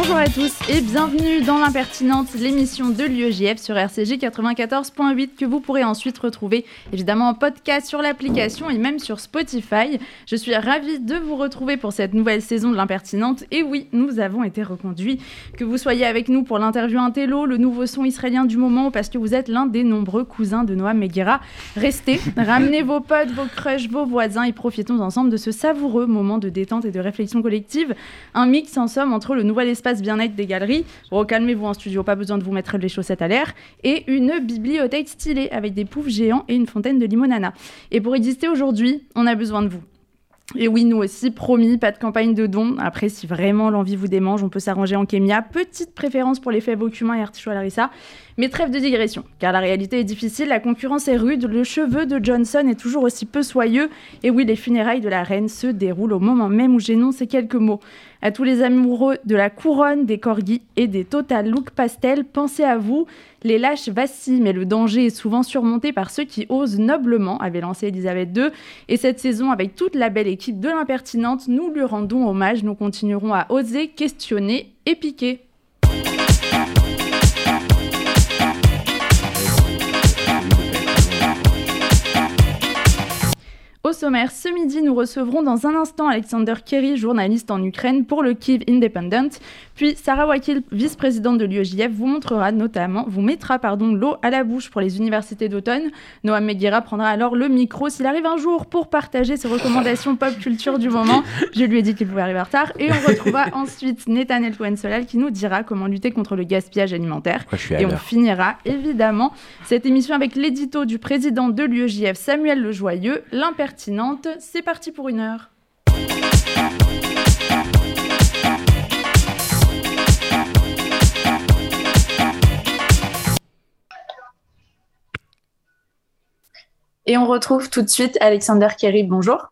Bonjour à tous et bienvenue dans l'impertinente, l'émission de l'UEJF sur RCG 94.8 que vous pourrez ensuite retrouver évidemment en podcast sur l'application et même sur Spotify. Je suis ravie de vous retrouver pour cette nouvelle saison de l'impertinente et oui, nous avons été reconduits. Que vous soyez avec nous pour l'interview Intello, le nouveau son israélien du moment parce que vous êtes l'un des nombreux cousins de Noam Meguera, restez, ramenez vos potes, vos crushs, vos voisins et profitons ensemble de ce savoureux moment de détente et de réflexion collective. Un mix en somme entre le nouvel espace bien-être des galeries. calmez-vous en studio, pas besoin de vous mettre les chaussettes à l'air. Et une bibliothèque stylée avec des poufs géants et une fontaine de limonana. Et pour exister aujourd'hui, on a besoin de vous. Et oui, nous aussi, promis, pas de campagne de dons. Après, si vraiment l'envie vous démange, on peut s'arranger en kémia. Petite préférence pour les fèves au et artichaut à Larissa. Mais trêve de digression, car la réalité est difficile, la concurrence est rude, le cheveu de Johnson est toujours aussi peu soyeux. Et oui, les funérailles de la reine se déroulent au moment même où j'énonce ces quelques mots. À tous les amoureux de la couronne, des corgis et des total look pastel, pensez à vous. Les lâches vacillent, mais le danger est souvent surmonté par ceux qui osent noblement, avait lancé Elisabeth II. Et cette saison, avec toute la belle équipe de l'impertinente, nous lui rendons hommage. Nous continuerons à oser, questionner et piquer. Au sommaire, ce midi, nous recevrons dans un instant Alexander Kerry, journaliste en Ukraine pour le Kiev Independent. Puis Sarah Wakil, vice-présidente de l'UEJF, vous montrera notamment, vous mettra pardon l'eau à la bouche pour les universités d'automne. Noam Meguera prendra alors le micro s'il arrive un jour pour partager ses recommandations pop culture du moment. Je lui ai dit qu'il pouvait arriver en retard. Et on retrouvera ensuite Netanel Cohen-Solal qui nous dira comment lutter contre le gaspillage alimentaire. Et on finira évidemment cette émission avec l'édito du président de l'UEJF, Samuel Lejoyeux, c'est parti pour une heure. Et on retrouve tout de suite Alexander Kerry. Bonjour.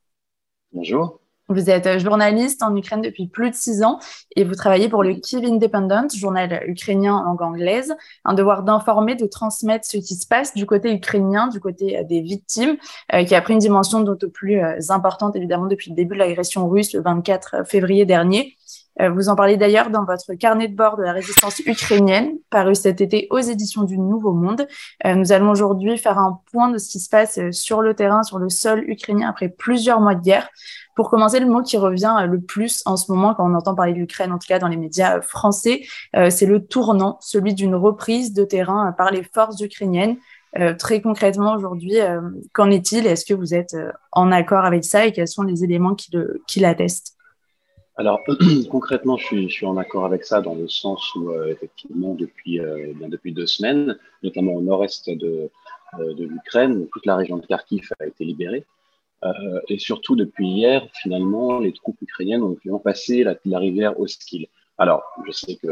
Bonjour. Vous êtes euh, journaliste en Ukraine depuis plus de six ans et vous travaillez pour le Kiev Independent, journal ukrainien en langue anglaise. Un devoir d'informer, de transmettre ce qui se passe du côté ukrainien, du côté euh, des victimes, euh, qui a pris une dimension d'autant plus importante évidemment depuis le début de l'agression russe le 24 février dernier. Vous en parlez d'ailleurs dans votre carnet de bord de la résistance ukrainienne, paru cet été aux éditions du Nouveau Monde. Nous allons aujourd'hui faire un point de ce qui se passe sur le terrain, sur le sol ukrainien après plusieurs mois de guerre. Pour commencer, le mot qui revient le plus en ce moment quand on entend parler de l'Ukraine, en tout cas dans les médias français, euh, c'est le tournant, celui d'une reprise de terrain par les forces ukrainiennes. Euh, très concrètement aujourd'hui, euh, qu'en est-il? Est-ce que vous êtes en accord avec ça? Et quels sont les éléments qui l'attestent? Alors concrètement, je suis, je suis, en accord avec ça dans le sens où effectivement depuis bien depuis deux semaines, notamment au nord-est de, de l'Ukraine, toute la région de Kharkiv a été libérée. Euh, et surtout, depuis hier, finalement, les troupes ukrainiennes ont pu passer la, la rivière Oskil. Alors, je sais que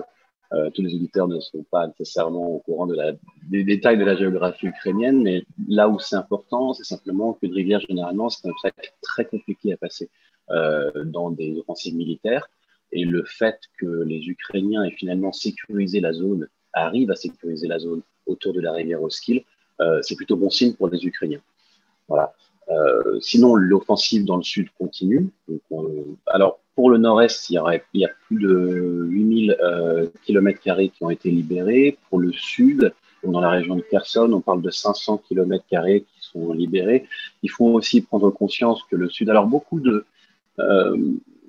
euh, tous les auditeurs ne sont pas nécessairement au courant de la, des détails de la géographie ukrainienne, mais là où c'est important, c'est simplement qu'une rivière, généralement, c'est un obstacle très compliqué à passer euh, dans des offensives militaires. Et le fait que les Ukrainiens aient finalement sécurisé la zone, arrivent à sécuriser la zone autour de la rivière Oskil, euh, c'est plutôt bon signe pour les Ukrainiens. Voilà. Euh, sinon, l'offensive dans le sud continue. Alors, pour le nord-est, il, y a plus de 8000 euh, km qui ont été libérés. Pour le sud, dans la région de Kherson, on parle de 500 km qui sont libérés. Il faut aussi prendre conscience que le sud, alors beaucoup de euh,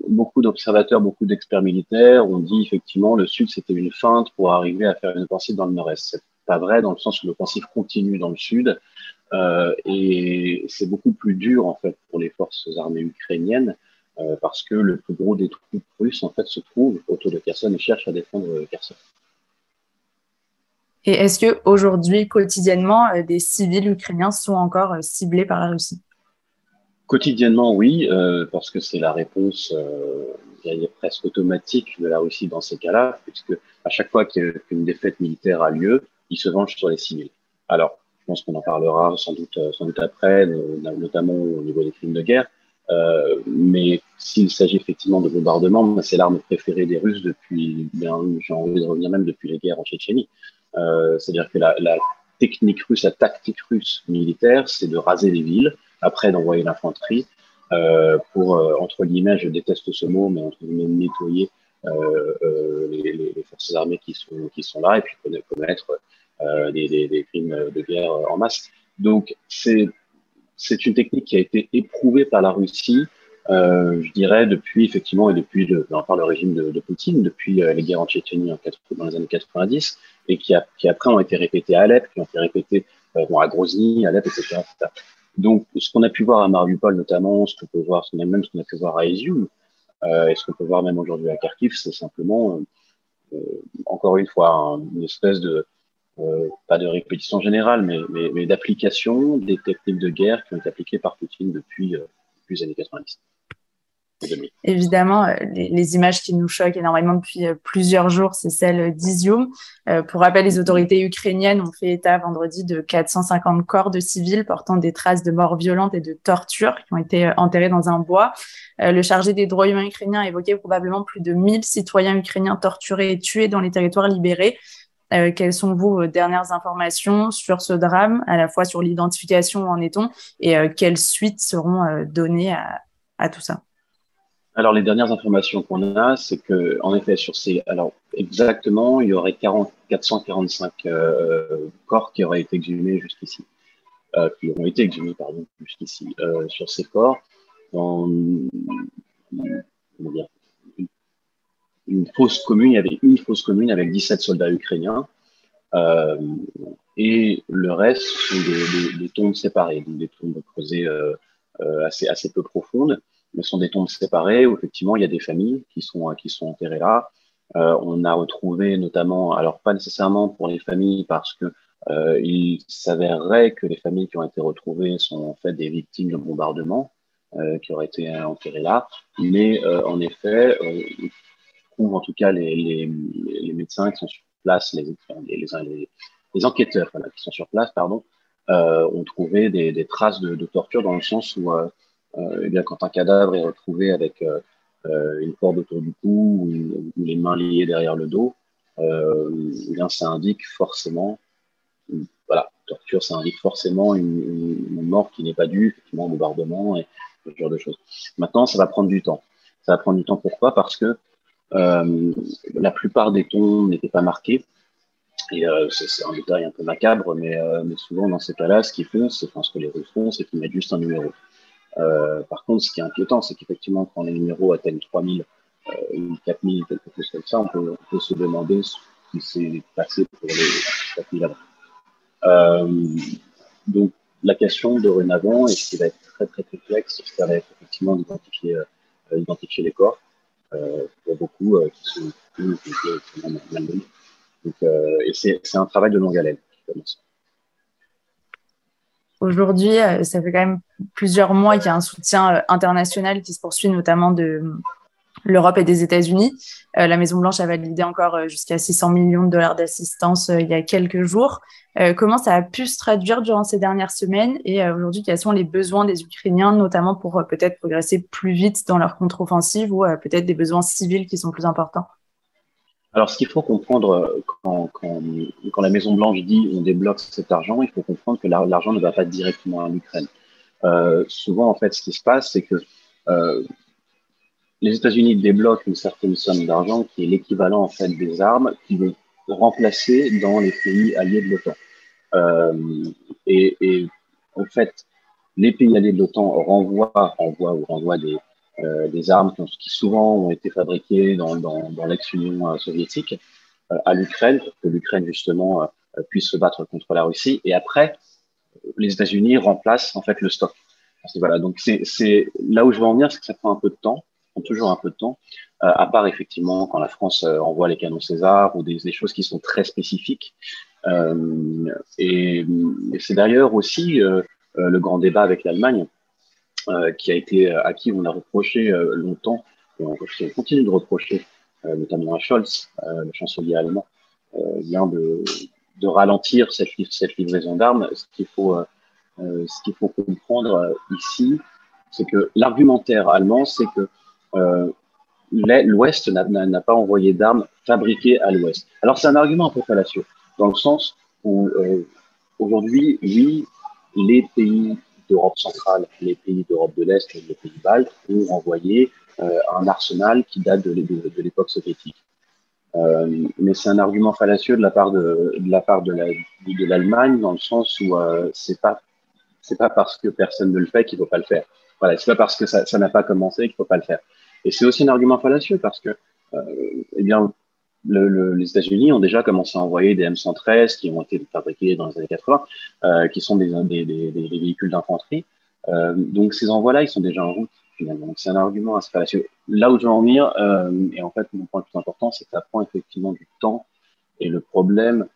beaucoup d'observateurs, beaucoup d'experts militaires ont dit effectivement le sud c'était une feinte pour arriver à faire une offensive dans le nord-est. C'est pas vrai dans le sens où l'offensive continue dans le sud. Euh, et c'est beaucoup plus dur en fait pour les forces armées ukrainiennes euh, parce que le plus gros des troupes russes en fait se trouve autour de Kherson et cherche à défendre Kherson. Et est-ce que aujourd'hui, quotidiennement, euh, des civils ukrainiens sont encore ciblés par la Russie? Quotidiennement, oui, parce que c'est la réponse presque automatique de la Russie dans ces cas-là, puisque à chaque fois qu'une défaite militaire a lieu, ils se vengent sur les civils. Alors, je pense qu'on en parlera sans doute, euh, sans doute après, notamment au niveau des crimes de guerre. Euh, mais s'il s'agit effectivement de bombardement, ben, c'est l'arme préférée des Russes depuis, bien, j'ai envie de revenir même depuis les guerres en Tchétchénie. Euh, C'est-à-dire que la, technique russe, la tactique russe militaire, c'est de raser les villes, après d'envoyer l'infanterie euh, pour, euh, entre guillemets, je déteste ce mot, mais entre guillemets, nettoyer euh, les, forces armées qui sont, qui sont là et puis commettre des, crimes de guerre en masse. Donc, c'est une technique qui a été éprouvée par la Russie, je dirais, depuis effectivement et depuis le, régime de, Poutine, depuis les guerres en Tchétchénie dans les années 90, et qui, après ont été répétées à Alep, qui ont été répétées à Grozny, Alep, etc. etc. Donc, ce qu'on a pu voir à Mariupol notamment, ce qu'on peut voir, même ce qu'on a pu voir à Izium, euh, et ce qu'on peut voir même aujourd'hui à Kharkiv, c'est simplement, euh, euh, encore une fois, une espèce de, euh, pas de répétition générale, mais, mais, mais d'application des techniques de guerre qui ont été appliquées par Poutine depuis, euh, depuis les années 90. Évidemment, euh, les, images qui nous choquent énormément depuis euh, plusieurs jours, c'est celle d'Izium. Euh, pour rappel, les autorités ukrainiennes ont fait état vendredi de 450 corps de civils portant des traces de morts violentes et de tortures qui ont été enterrés dans un bois. le chargé des droits humains ukrainiens a évoqué probablement plus de 1000 citoyens ukrainiens torturés et tués dans les territoires libérés. quelles sont vos dernières informations sur ce drame, à la fois sur l'identification où en est-on et quelles suites seront données à tout ça? Alors, les dernières informations qu'on a, c'est que, en effet, sur ces, alors exactement, il y aurait 40, 445 euh, corps qui auraient été exhumés jusqu'ici, euh, qui ont été exhumés, pardon, jusqu'ici. Euh, sur ces corps, dans une, une, fosse commune, il y avait une fosse commune avec 17 soldats ukrainiens, et le reste sont des, des, tombes séparées, donc des tombes creusées assez, assez peu profondes ce sont des tombes séparées où effectivement il y a des familles qui sont qui sont enterrées là. Euh, on a retrouvé notamment, alors pas nécessairement pour les familles parce que euh, il s'avérerait que les familles qui ont été retrouvées sont en fait des victimes de bombardements euh, qui auraient été enterrées là, mais en effet, on trouve en tout cas les, les, médecins qui sont sur place, les, les, enquêteurs qui sont sur place, pardon, ont trouvé des, traces de, torture dans le sens où eh bien, quand un cadavre est retrouvé avec euh, euh, une corde autour du cou ou, les mains liées derrière le dos, eh bien, ça indique forcément, voilà, torture, ça indique forcément une, mort qui n'est pas due, effectivement, bombardement et ce genre de choses. Maintenant, ça va prendre du temps. Ça va prendre du temps. Pourquoi? Parce que euh, la plupart des tombes n'étaient pas marqués. Et euh, c'est un détail un peu macabre, mais, euh, mais souvent dans ces cas-là, ce qu'ils font, c'est enfin, ce que les Russes font, c'est qu'ils mettent juste un numéro. Euh, par contre, ce qui est inquiétant, c'est qu'effectivement, quand les numéros atteignent 3000 euh, ou 4000, quelque chose comme ça, on peut, se demander ce qui s'est passé pour les 4000 avant. Euh, donc, la question dorénavant, et ce qui va être très très complexe, ça va être effectivement d'identifier identifier les corps. Pour beaucoup qui sont mal euh, et c'est un travail de longue haleine qui commence. Aujourd'hui, euh, ça fait quand même plusieurs mois qu'il y a un soutien euh, international qui se poursuit, notamment de euh, l'Europe et des États-Unis. la Maison-Blanche a validé encore jusqu'à 600 millions de dollars d'assistance il y a quelques jours. comment ça a pu se traduire durant ces dernières semaines? Et aujourd'hui, quels sont les besoins des Ukrainiens, notamment pour peut-être progresser plus vite dans leur contre-offensive ou peut-être des besoins civils qui sont plus importants? Alors, ce qu'il faut comprendre euh, quand, quand, quand la Maison Blanche dit on débloque cet argent, il faut comprendre que l'argent ne va pas directement en Ukraine. Euh, souvent, en fait, ce qui se passe, c'est que euh, les États-Unis débloquent une certaine somme d'argent qui est l'équivalent en fait des armes qui vont remplacer dans les pays alliés de l'OTAN. Euh, et, et, en fait, les pays alliés de l'OTAN renvoient, renvoient ou renvoient des, des armes qui, souvent ont été fabriquées dans, dans, dans l'ex-Union euh, soviétique euh, à l'Ukraine, pour que l'Ukraine justement puisse se battre contre la Russie. Et après, les États-Unis remplacent en fait le stock. Voilà, donc c'est là où je veux en venir, c'est que ça prend un peu de temps, prend toujours un peu de temps, euh, à part effectivement quand la France euh, envoie les canons César ou des, des, choses qui sont très spécifiques. Euh, et, et c'est d'ailleurs aussi le grand débat avec l'Allemagne euh, qui a été euh, à qui on a reproché euh, longtemps et on, continue de reprocher, notamment à Scholz, le chancelier allemand, vient de, de ralentir cette, livraison d'armes. Ce qu'il faut, ce qu'il faut comprendre ici, c'est que l'argumentaire allemand, c'est que l'Ouest n'a pas envoyé d'armes fabriquées à l'Ouest. Alors c'est un argument un peu fallacieux, dans le sens où aujourd'hui, oui, les pays d'Europe centrale, les pays d'Europe de l'Est, les pays baltes ont envoyé euh, un arsenal qui date de, l'époque soviétique. Euh, mais c'est un argument fallacieux de la part de, de la part de l'Allemagne dans le sens où euh, c'est pas c'est pas parce que personne ne le fait qu'il faut pas le faire. Voilà, c'est pas parce que ça n'a pas commencé qu'il faut pas le faire. Et c'est aussi un argument fallacieux parce que euh, eh bien le, les États-Unis ont déjà commencé à envoyer des M113 qui ont été fabriqués dans les années 80, euh, qui sont des, des, des, des véhicules d'infanterie. Euh, donc ces envois-là, ils sont déjà en route finalement. Donc c'est un argument assez fallacieux. Là où je veux en venir, euh, et en fait mon point le plus important, c'est que ça prend effectivement du temps. Et le problème,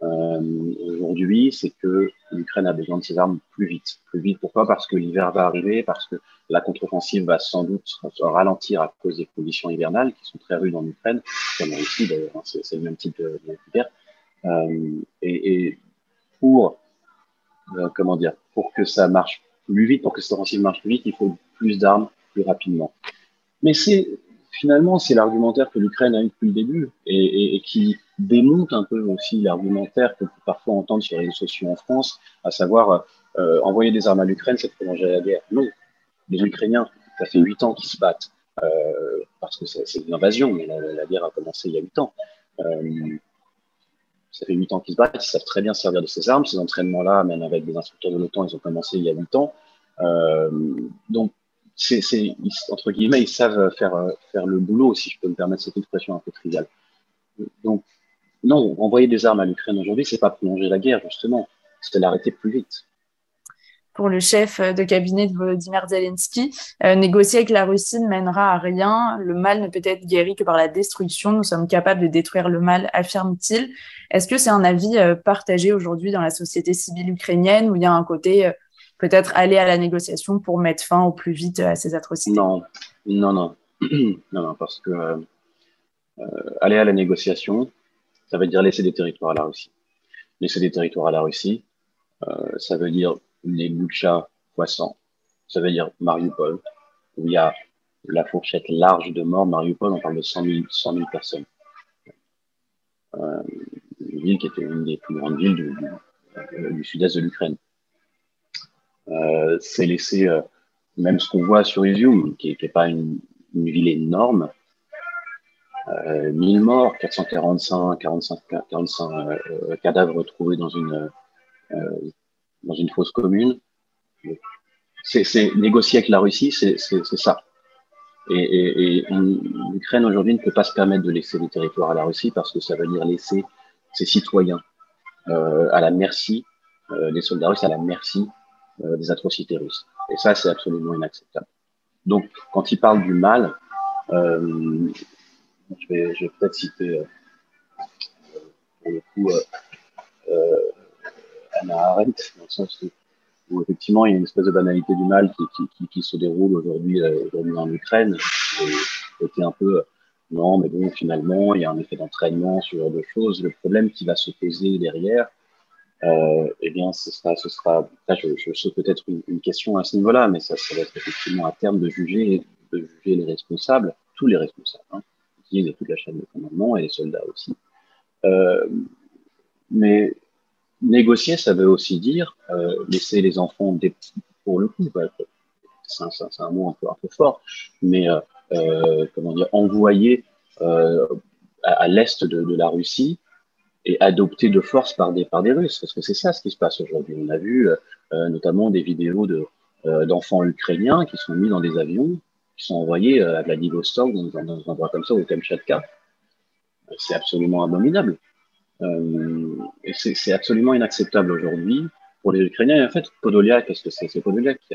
aujourd'hui, c'est que l'Ukraine a besoin de ses armes plus vite. Plus vite, pourquoi? Parce que l'hiver va arriver, parce que la contre-offensive va sans doute ralentir à cause des conditions hivernales qui sont très rudes en Ukraine, comme en Russie d'ailleurs, hein, c'est le même type de. Euh, et, pour, euh, comment dire, pour que ça marche plus vite, pour que cette offensive marche plus vite, il faut plus d'armes plus rapidement. Mais c'est finalement, c'est l'argumentaire que l'Ukraine a eu depuis le début et qui démonte un peu aussi l'argumentaire que peut parfois entendre sur les réseaux sociaux en France, à savoir euh, envoyer des armes à l'Ukraine, c'est prolonger la guerre. Non, les Ukrainiens, ça fait huit ans qu'ils se battent euh, parce que c'est une invasion, mais la, guerre a commencé il y a huit ans. Euh, ça fait huit ans qu'ils se battent, ils savent très bien servir de ces armes. Ces entraînements-là, même avec des instructeurs de l'OTAN, ils ont commencé il y a huit ans. Euh, donc c'est, entre guillemets, ils savent faire, faire le boulot, si je peux me permettre cette expression un peu triviale. Donc, non, envoyer des armes à l'Ukraine aujourd'hui, c'est pas prolonger la guerre, justement, c'est l'arrêter plus vite. Pour le chef de cabinet de Volodymyr Zelensky, euh, négocier avec la Russie ne mènera à rien. Le mal ne peut être guéri que par la destruction. Nous sommes capables de détruire le mal, affirme-t-il. Est-ce que c'est un avis euh, partagé aujourd'hui dans la société civile ukrainienne où il y a un côté euh, peut-être aller à la négociation pour mettre fin au plus vite à ces atrocités? Non, non, non, non, non parce que aller à la négociation, ça veut dire laisser des territoires à la Russie. Laisser des territoires à la Russie, euh, ça veut dire les Boucha poissons. Ça veut dire Mariupol, où il y a la fourchette large de morts. Mariupol, on parle de 100 000, 100 000 personnes. Euh, une ville qui était une des plus grandes villes du, du sud-est de l'Ukraine. Euh, c'est laisser, euh, même ce qu'on voit sur Izium, qui n'est pas une, ville énorme, euh, 1000 morts, 445, 45, 45 euh, cadavres retrouvés dans une, euh, dans une fosse commune. C'est négocier avec la Russie, c'est ça. Et, et, et l'Ukraine aujourd'hui ne peut pas se permettre de laisser des territoires à la Russie parce que ça veut dire laisser ses citoyens euh, à la merci, euh, les soldats russes à la merci euh, des atrocités russes. Et ça, c'est absolument inacceptable. Donc, quand il parle du mal, euh, je vais, peut-être citer euh, pour le coup euh, euh, Anna Arendt, dans le sens où, effectivement il y a une espèce de banalité du mal qui, se déroule aujourd'hui en Ukraine. C'était un peu non, mais bon, finalement, il y a un effet d'entraînement, ce genre de choses. Le problème qui va se poser derrière, euh, eh bien, ce sera, ce sera, je, je saute peut-être une, question à ce niveau-là, mais ça, ça va être effectivement à terme de juger, de juger les responsables, tous les responsables. Hein de toute la chaîne de commandement et les soldats aussi. Euh, mais négocier, ça veut aussi dire euh, laisser les enfants pour le coup, c'est un, mot un peu, un peu fort, mais euh, euh comment dire, envoyer à, l'est de, la Russie et adopter de force par des, par des Russes, parce que c'est ça ce qui se passe aujourd'hui. On a vu notamment des vidéos de, d'enfants ukrainiens qui sont mis dans des avions qui sont envoyés à Vladivostok, dans, un endroit comme ça, au Kamchatka. C'est absolument abominable. Euh, c'est absolument inacceptable aujourd'hui pour les Ukrainiens. Et en fait, Podoliak, parce que c'est Podoliak qui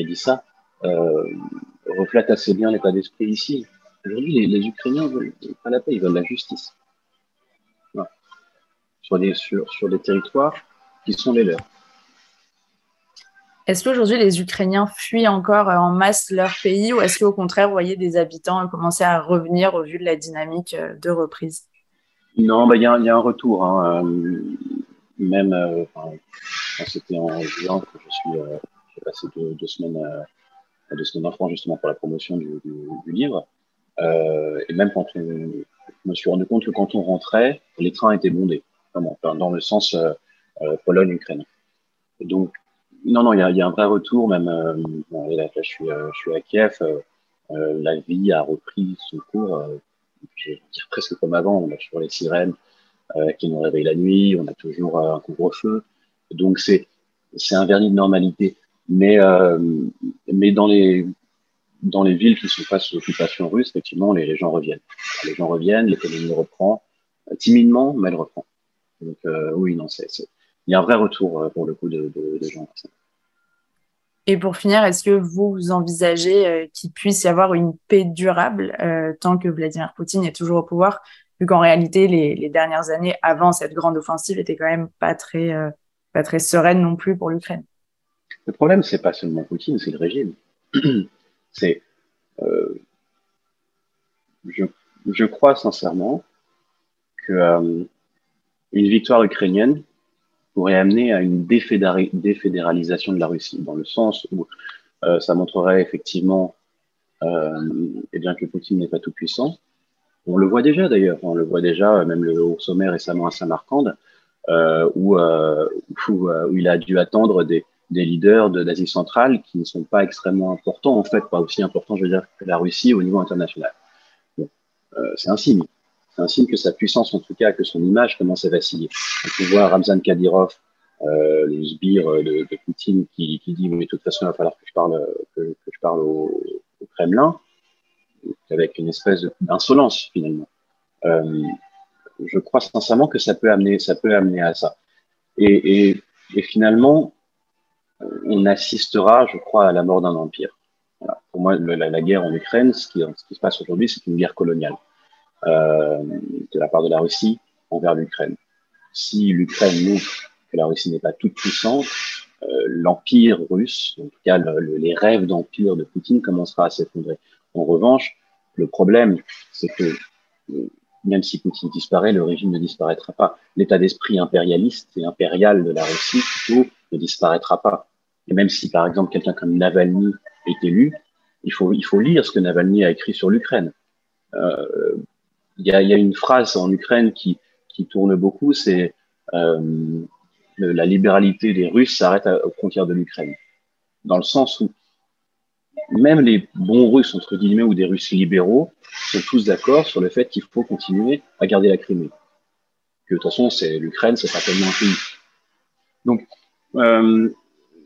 a, dit ça, euh, reflète assez bien l'état d'esprit ici. Aujourd'hui, les, les, Ukrainiens veulent pas la paix, ils veulent la justice. Sur, sur des territoires qui sont les leurs. Est-ce qu'aujourd'hui les Ukrainiens fuient encore euh, en masse leur pays ou est-ce qu'au contraire, vous voyez des habitants commencer à revenir au vu de la dynamique euh, de reprise? Non, bah, il y, a un retour. Hein. Euh, même euh, enfin, c'était en juin que je suis euh, passé deux, semaines, euh, deux semaines en France justement pour la promotion du, livre. et même quand je me suis rendu compte que quand on rentrait, les trains étaient bondés. Vraiment, dans le sens Pologne, Ukraine. Donc, non, non, il y a, y a, un vrai retour, même là, je, suis, je suis à Kiev, la vie a repris son cours, je vais dire presque comme avant, on a toujours les sirènes qui nous réveillent la nuit, on a toujours un couvre-feu, donc c'est un vernis de normalité. Mais, mais dans les dans les villes qui sont pas sous occupation russe, effectivement, les, gens reviennent. Les gens reviennent, l'économie reprend, euh, timidement, mais elle reprend. Donc euh, oui, non, c'est, il y a un vrai retour euh, pour le coup de, de, de gens. Et pour finir, est-ce que vous envisagez qu'il puisse y avoir une paix durable tant que Vladimir Poutine est toujours au pouvoir, vu qu'en réalité, les, les, dernières années avant cette grande offensive étaient quand même pas très, pas très sereines non plus pour l'Ukraine? Le problème, c'est pas seulement Poutine, c'est le régime. C'est, euh, je, je, crois sincèrement que euh, une victoire ukrainienne pourrait amener à une défédéralisation de la Russie, dans le sens où euh, ça montrerait effectivement euh, eh bien que Poutine n'est pas tout puissant. On le voit déjà d'ailleurs, on le voit déjà, même le haut sommet récemment à Saint-Marcande, euh, où, euh, où, il a dû attendre des, leaders d'Asie centrale qui ne sont pas extrêmement importants, en fait, pas aussi importants, je veux dire, que la Russie au niveau international. Euh, c'est un signe. C'est un signe que sa puissance, en tout cas, que son image commence à vaciller. On peut voir Ramzan Kadyrov, euh, le sbire de, de Poutine, qui, dit, mais de toute façon, il va falloir que je parle, que, je parle au, Kremlin, avec une espèce d'insolence, finalement. Euh, je crois sincèrement que ça peut amener, ça peut amener à ça. Et, finalement, on assistera, je crois, à la mort d'un empire. Pour moi, la, guerre en Ukraine, ce qui, se passe aujourd'hui, c'est une guerre coloniale euh, de la part de la Russie envers l'Ukraine. Si l'Ukraine montre que la Russie n'est pas toute puissante, euh, l'empire russe, en tout cas le, le, les rêves d'empire de Poutine, commencera à s'effondrer. En revanche, le problème, c'est que même si Poutine disparaît, le régime ne disparaîtra pas. L'état d'esprit impérialiste et impérial de la Russie, plutôt, ne disparaîtra pas. Et même si, par exemple, quelqu'un comme Navalny est élu, il faut, il faut lire ce que Navalny a écrit sur l'Ukraine. Euh, il y, a, y, a, une phrase en Ukraine qui, qui tourne beaucoup, c'est euh, la libéralité des Russes s'arrête aux frontières de l'Ukraine. Dans le sens où même les bons Russes, entre guillemets, ou des Russes libéraux, sont tous d'accord sur le fait qu'il faut continuer à garder la Crimée. Que de toute façon, c'est l'Ukraine, c'est pas tellement un pays. Donc, euh,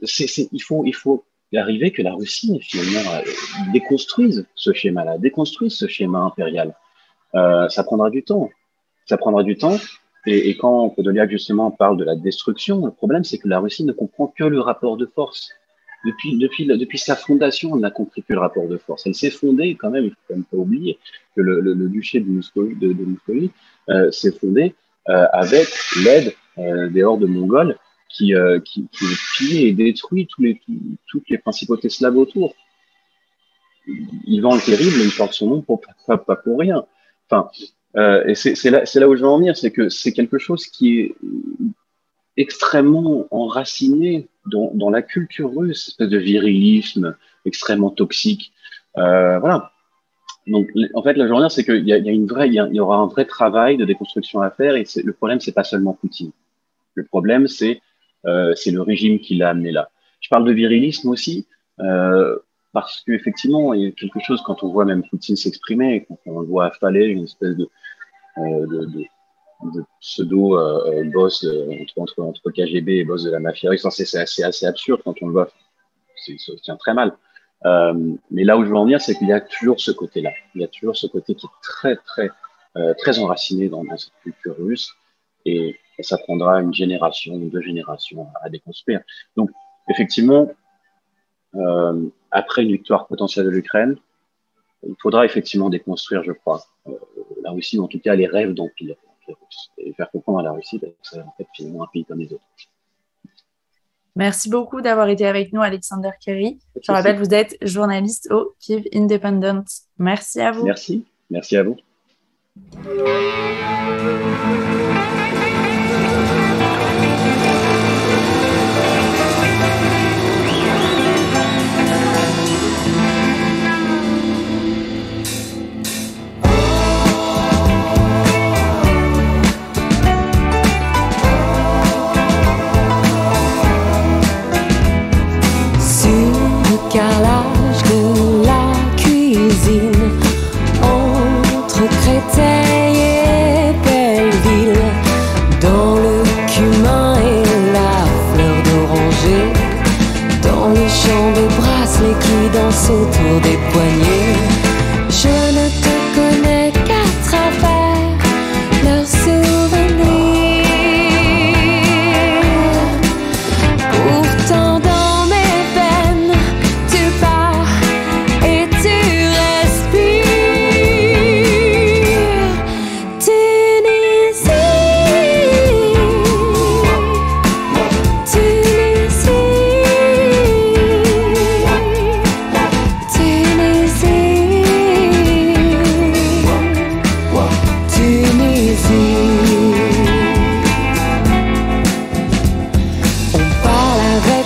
c est, il faut, il faut arriver que la Russie finalement déconstruise ce schéma-là, déconstruise ce schéma impérial. Euh, ça prendra du temps. Ça prendra du temps. Et, et quand Podoliak justement parle de la destruction, le problème c'est que la Russie ne comprend que le rapport de force depuis, depuis, depuis sa fondation, on n'a compris que le rapport de force. Elle s'est fondée quand même, il faut quand même pas oublier que le, le, le duché de Muscovie, de, de Muscovie euh, s'est fondé euh, avec l'aide euh, des hordes mongoles qui, euh, qui, qui pillent et détruit tous les, toutes les principautés slaves autour. Ivan le Terrible, il porte son nom pour, pas pour rien. Enfin, euh, et c'est là, où je veux en venir, c'est que c'est quelque chose qui est extrêmement enraciné dans, la culture russe, espèce de virilisme extrêmement toxique. Euh, voilà. Donc, en fait, la journée, c'est qu'il y une vraie, il y, aura un vrai travail de déconstruction à faire. Et le problème, c'est pas seulement Poutine. Le problème, c'est euh, c'est le régime qui l'a amené là. Je parle de virilisme aussi parce qu'effectivement, il y a quelque chose quand on voit même Poutine s'exprimer, quand on le voit affaler une espèce de, euh, de, de de pseudo euh, boss entre, entre, entre KGB et boss de la mafia russe. C'est assez, absurde quand on le voit. Ça se tient très mal. Euh, mais là où je veux en venir, c'est qu'il y a toujours ce côté-là. Il y a toujours ce côté qui est très, très, euh, très enraciné dans, dans, cette culture russe. Et, ça prendra une génération, deux générations à, à déconstruire. Donc, effectivement, euh, après une victoire potentielle de l'Ukraine, il faudra effectivement déconstruire, je crois, euh, la Russie, ou en tout cas les rêves d'empire et faire comprendre à la Russie que c'est en fait finalement un pays comme les autres. Merci beaucoup d'avoir été avec nous, Alexander Kerry. Je rappelle, vous êtes journaliste au Kiev Independent. Merci à vous. Merci. Merci à vous.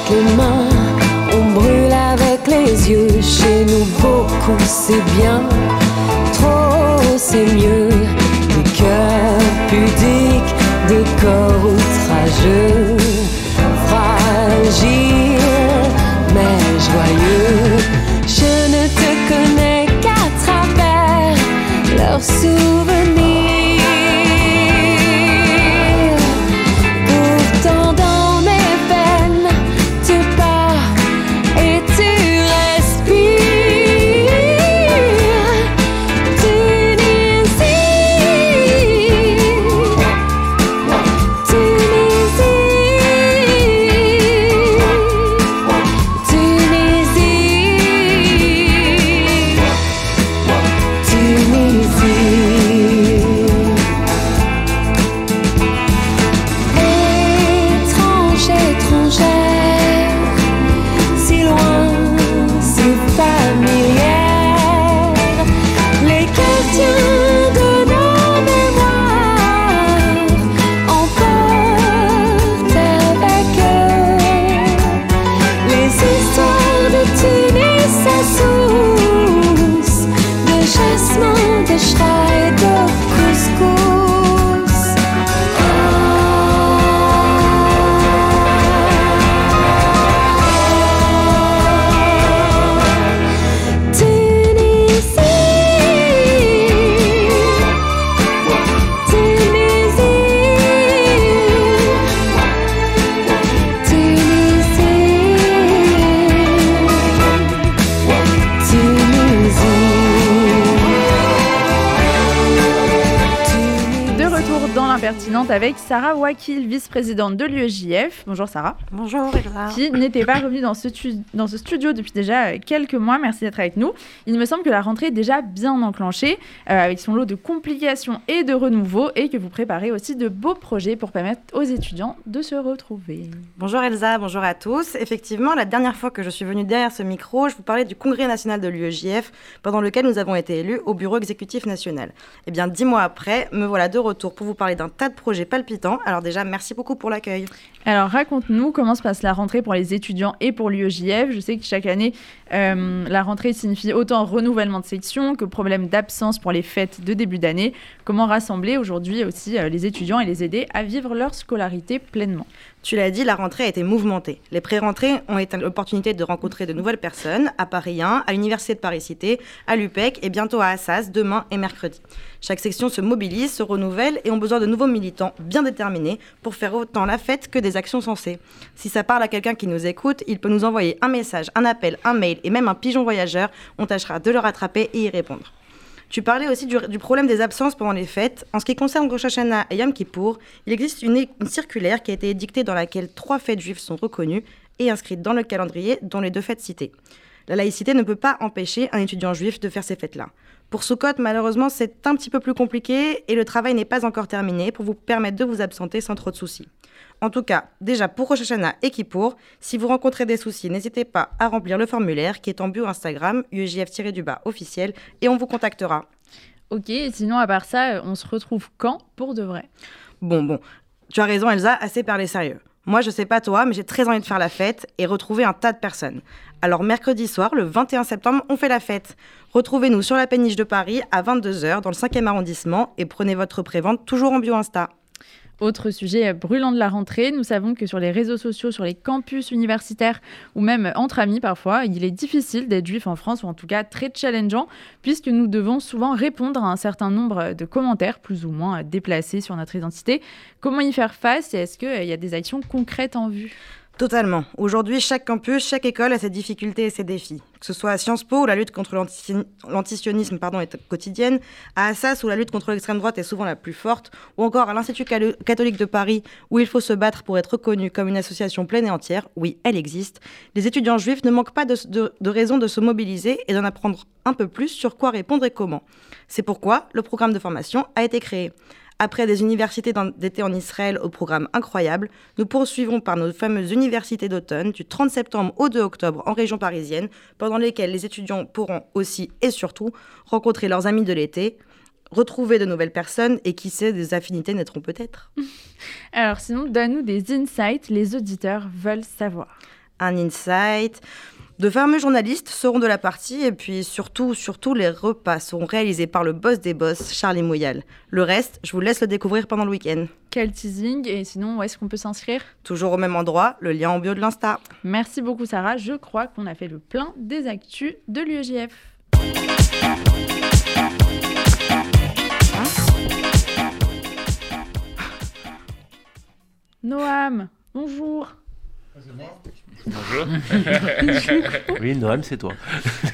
On brûle avec les yeux. Chez nous, beaucoup c'est bien, trop c'est mieux. Des cœurs pudiques, des corps outrageux, fragiles mais joyeux. Je ne te connais qu'à travers leurs souvenirs. Avec Sarah Wakil, vice-présidente de l'UEJF. Bonjour Sarah. Bonjour Elsa. Qui n'était pas revenue dans ce, dans ce studio depuis déjà euh, quelques mois. Merci d'être avec nous. Il me semble que la rentrée est déjà bien enclenchée, euh, avec son lot de complications et de renouveau, et que vous préparez aussi de beaux projets pour permettre aux étudiants de se retrouver. Bonjour Elsa, bonjour à tous. Effectivement, la dernière fois que je suis venue derrière ce micro, je vous parlais du congrès national de l'UEJF, pendant lequel nous avons été élus au bureau exécutif national. Eh bien, dix mois après, me voilà de retour pour vous parler d'un tas de projets palpitant. Alors déjà, merci beaucoup pour l'accueil. Alors raconte-nous comment se passe la rentrée pour les étudiants et pour l'UEJF. Je sais que chaque année, euh, la rentrée signifie autant renouvellement de section que problème d'absence pour les fêtes de début d'année. Comment rassembler aujourd'hui aussi euh, les étudiants et les aider à vivre leur scolarité pleinement? Tu l'as dit, la rentrée a été mouvementée. Les pré-rentrées ont été l'opportunité de rencontrer de nouvelles personnes à Paris 1, à l'Université de Paris-Cité, à l'UPEC et bientôt à Assas, demain et mercredi. Chaque section se mobilise, se renouvelle et ont besoin de nouveaux militants bien déterminés pour faire autant la fête que des actions sensées. Si ça parle à quelqu'un qui nous écoute, il peut nous envoyer un message, un appel, un mail et même un pigeon voyageur. On tâchera de le rattraper et y répondre. Tu parlais aussi du, problème des absences pendant les fêtes. En ce qui concerne Rosh Hashanah et Yom Kippour, il existe une, circulaire qui a été édictée dans laquelle trois fêtes juives sont reconnues et inscrites dans le calendrier, dont les deux fêtes citées. La laïcité ne peut pas empêcher un étudiant juif de faire ces fêtes-là. Pour Sukkot, malheureusement, c'est un petit peu plus compliqué et le travail n'est pas encore terminé pour vous permettre de vous absenter sans trop de soucis. En tout cas, déjà pour Rosh Hashanah et Kippour, si vous rencontrez des soucis, n'hésitez pas à remplir le formulaire qui est en bio Instagram, UEJF-du-bas officiel, et on vous contactera. Ok, sinon à part ça, on se retrouve quand pour de vrai? Bon, bon, tu as raison Elsa, assez parler sérieux. Moi, je sais pas toi, mais j'ai très envie de faire la fête et retrouver un tas de personnes. Alors mercredi soir, le 21 septembre, on fait la fête. Retrouvez-nous sur la péniche de Paris à 22h dans le 5e arrondissement et prenez votre prévente toujours en bio Insta. Autre sujet brûlant de la rentrée, nous savons que sur les réseaux sociaux, sur les campus universitaires ou même entre amis parfois, il est difficile d'être juif en France ou en tout cas très challengeant puisque nous devons souvent répondre à un certain nombre de commentaires plus ou moins déplacés sur notre identité. Comment y faire face et est-ce qu'il y a des actions concrètes en vue? Totalement. Aujourd'hui, chaque campus, chaque école a ses difficultés et ses défis. Que ce soit à Sciences Po, où la lutte contre l'antisionisme est quotidienne, à Assas, où la lutte contre l'extrême droite est souvent la plus forte, ou encore à l'Institut catholique de Paris, où il faut se battre pour être reconnu comme une association pleine et entière, oui, elle existe, les étudiants juifs ne manquent pas de, de raisons de se mobiliser et d'en apprendre un peu plus sur quoi répondre et comment. C'est pourquoi le programme de formation a été créé. Après des universités d'été en Israël au programme incroyable, nous poursuivrons par nos fameuses universités d'automne du 30 septembre au 2 octobre en région parisienne, pendant lesquelles les étudiants pourront aussi et surtout rencontrer leurs amis de l'été, retrouver de nouvelles personnes et qui sait, des affinités naîtront peut-être. Alors sinon, donne-nous des insights, les auditeurs veulent savoir. un insight. De fameux journalistes seront de la partie et puis surtout, surtout, les repas seront réalisés par le boss des boss, Charlie Moyal. Le reste, je vous laisse le découvrir pendant le week-end. Quel teasing Et sinon, où est-ce qu'on peut s'inscrire? Toujours au même endroit, le lien en bio de l'Insta. Merci beaucoup Sarah. Je crois qu'on a fait le plein des actus de l'UEJF. Noam, bonjour. Bonjour. Oui, Noam, c'est toi.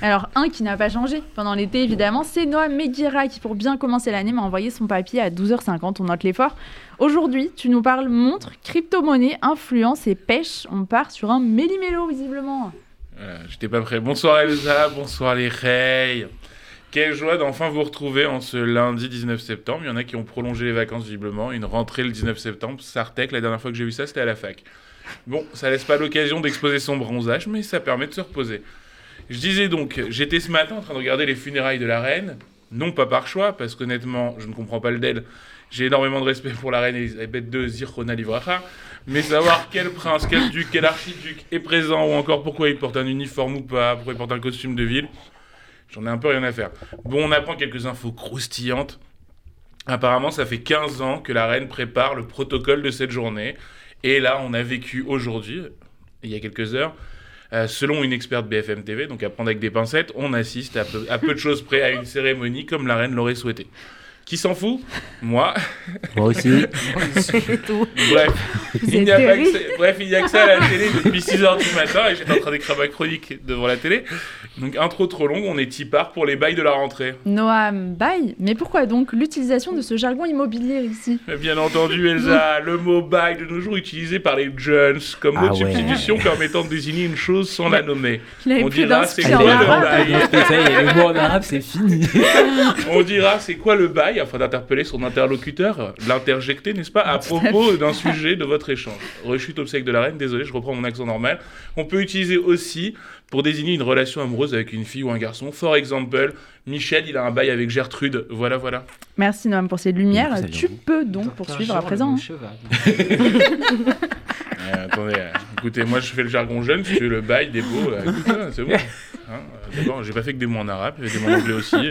Alors, un qui n'a pas changé pendant l'été, évidemment, c'est Noam Meguira qui, pour bien commencer l'année, m'a envoyé son papier à 12h50. On note l'effort. Aujourd'hui, tu nous parles montre, crypto-monnaie, influence et pêche. On part sur un méli-mélo, visiblement. Voilà, J'étais pas prêt. Bonsoir Elsa, bonsoir les Reys. Quelle joie d'enfin vous retrouver en ce lundi 19 septembre. Il y en a qui ont prolongé les vacances visiblement. Une rentrée le 19 septembre. Sartec, la dernière fois que j'ai vu ça, c'était à la fac. Bon, ça laisse pas l'occasion d'exposer son bronzage, mais ça permet de se reposer. Je disais donc, j'étais ce matin en train de regarder les funérailles de la reine. Non pas par choix, parce qu'honnêtement, je ne comprends pas le d'elle. J'ai énormément de respect pour la reine Elisabeth II, Zirkona Livracha. Mais savoir quel prince, quel duc, quel archiduc est présent, ou encore pourquoi il porte un uniforme ou pas, pourquoi il porte un costume de ville, j'en ai un peu rien à faire. Bon, on apprend quelques infos croustillantes. Apparemment, ça fait 15 ans que la reine prépare le protocole de cette journée. Et là, on a vécu aujourd'hui, il y a quelques heures, euh, selon une experte BFM TV, donc à prendre avec des pincettes, on assiste à peu, à peu de choses près à une cérémonie comme la reine l'aurait souhaité. Qui s'en fout Moi. Moi aussi. Bref, il n'y a, pas que terrible. ça- bref, il n'y a que ça à la télé depuis 6h du matin et j'étais en train d'écrire ma chronique devant la télé. Donc intro trop longue, on est tipard pour les bails de la rentrée. Noam, bye. Mais pourquoi donc l'utilisation de ce jargon immobilier ici Bien entendu, Elsa, le mot bail de nos jours utilisé par les jeunes comme mot Ah de ouais. substitution permettant de désigner une chose sans la nommer. On dira, c'est quoi le bail ça y est, le mot en arabe, c'est fini. On dira c'est quoi le bail afin d'interpeller son interlocuteur, l'interjecter, n'est-ce pas, à propos d'un sujet de votre échange. Rechute obsèque de la reine, désolé, je reprends mon accent normal. On peut utiliser aussi pour désigner une relation amoureuse avec une fille ou un garçon. For example, Michel, il a un bail avec Gertrude. Voilà, voilà. Merci Noam pour ces lumières. Tu peux donc poursuivre à présent. hein. Euh, attendez, euh, écoutez, moi je fais le jargon jeune, je fais le bail, des beaux, euh, écoute, hein, c'est bon. Hein, euh, D'abord, j'ai pas fait que des mots en arabe, j'ai des mots en anglais aussi.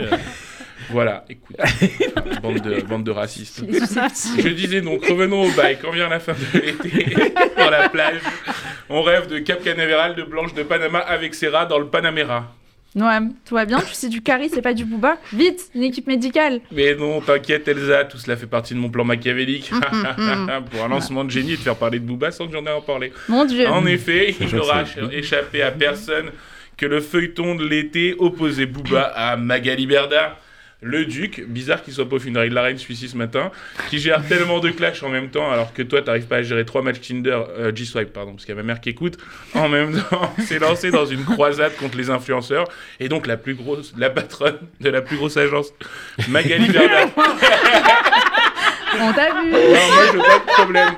Voilà, écoute, bande de, bande de racistes. Je disais donc, revenons au bail. Quand vient la fin de l'été, sur la plage, on rêve de Cap Canaveral, de Blanche de Panama avec ses rats dans le Panamera. Noam, tout va bien? Tu sais du Caris c'est pas du Booba? Vite, une équipe médicale. Mais non, t'inquiète Elsa, tout cela fait partie de mon plan machiavélique. Pour un lancement de génie et de faire parler de Booba sans que j'en ai à parler. Mon Dieu. En effet, il n'aura échappé à personne que le feuilleton de l'été opposait Booba à Magali Berda. Le duc, bizarre qu'il soit pas au funérailles de la reine, celui-ci ce matin, qui gère tellement de clashs en même temps, alors que toi, t'arrives pas à gérer trois matchs Tinder, euh, G-Swipe, pardon, parce qu'il y a ma mère qui écoute, en même temps, s'est lancé dans une croisade contre les influenceurs, et donc la plus grosse, la patronne de la plus grosse agence, Magali Berda. On t'a vu. Non, moi, je veux pas de problème.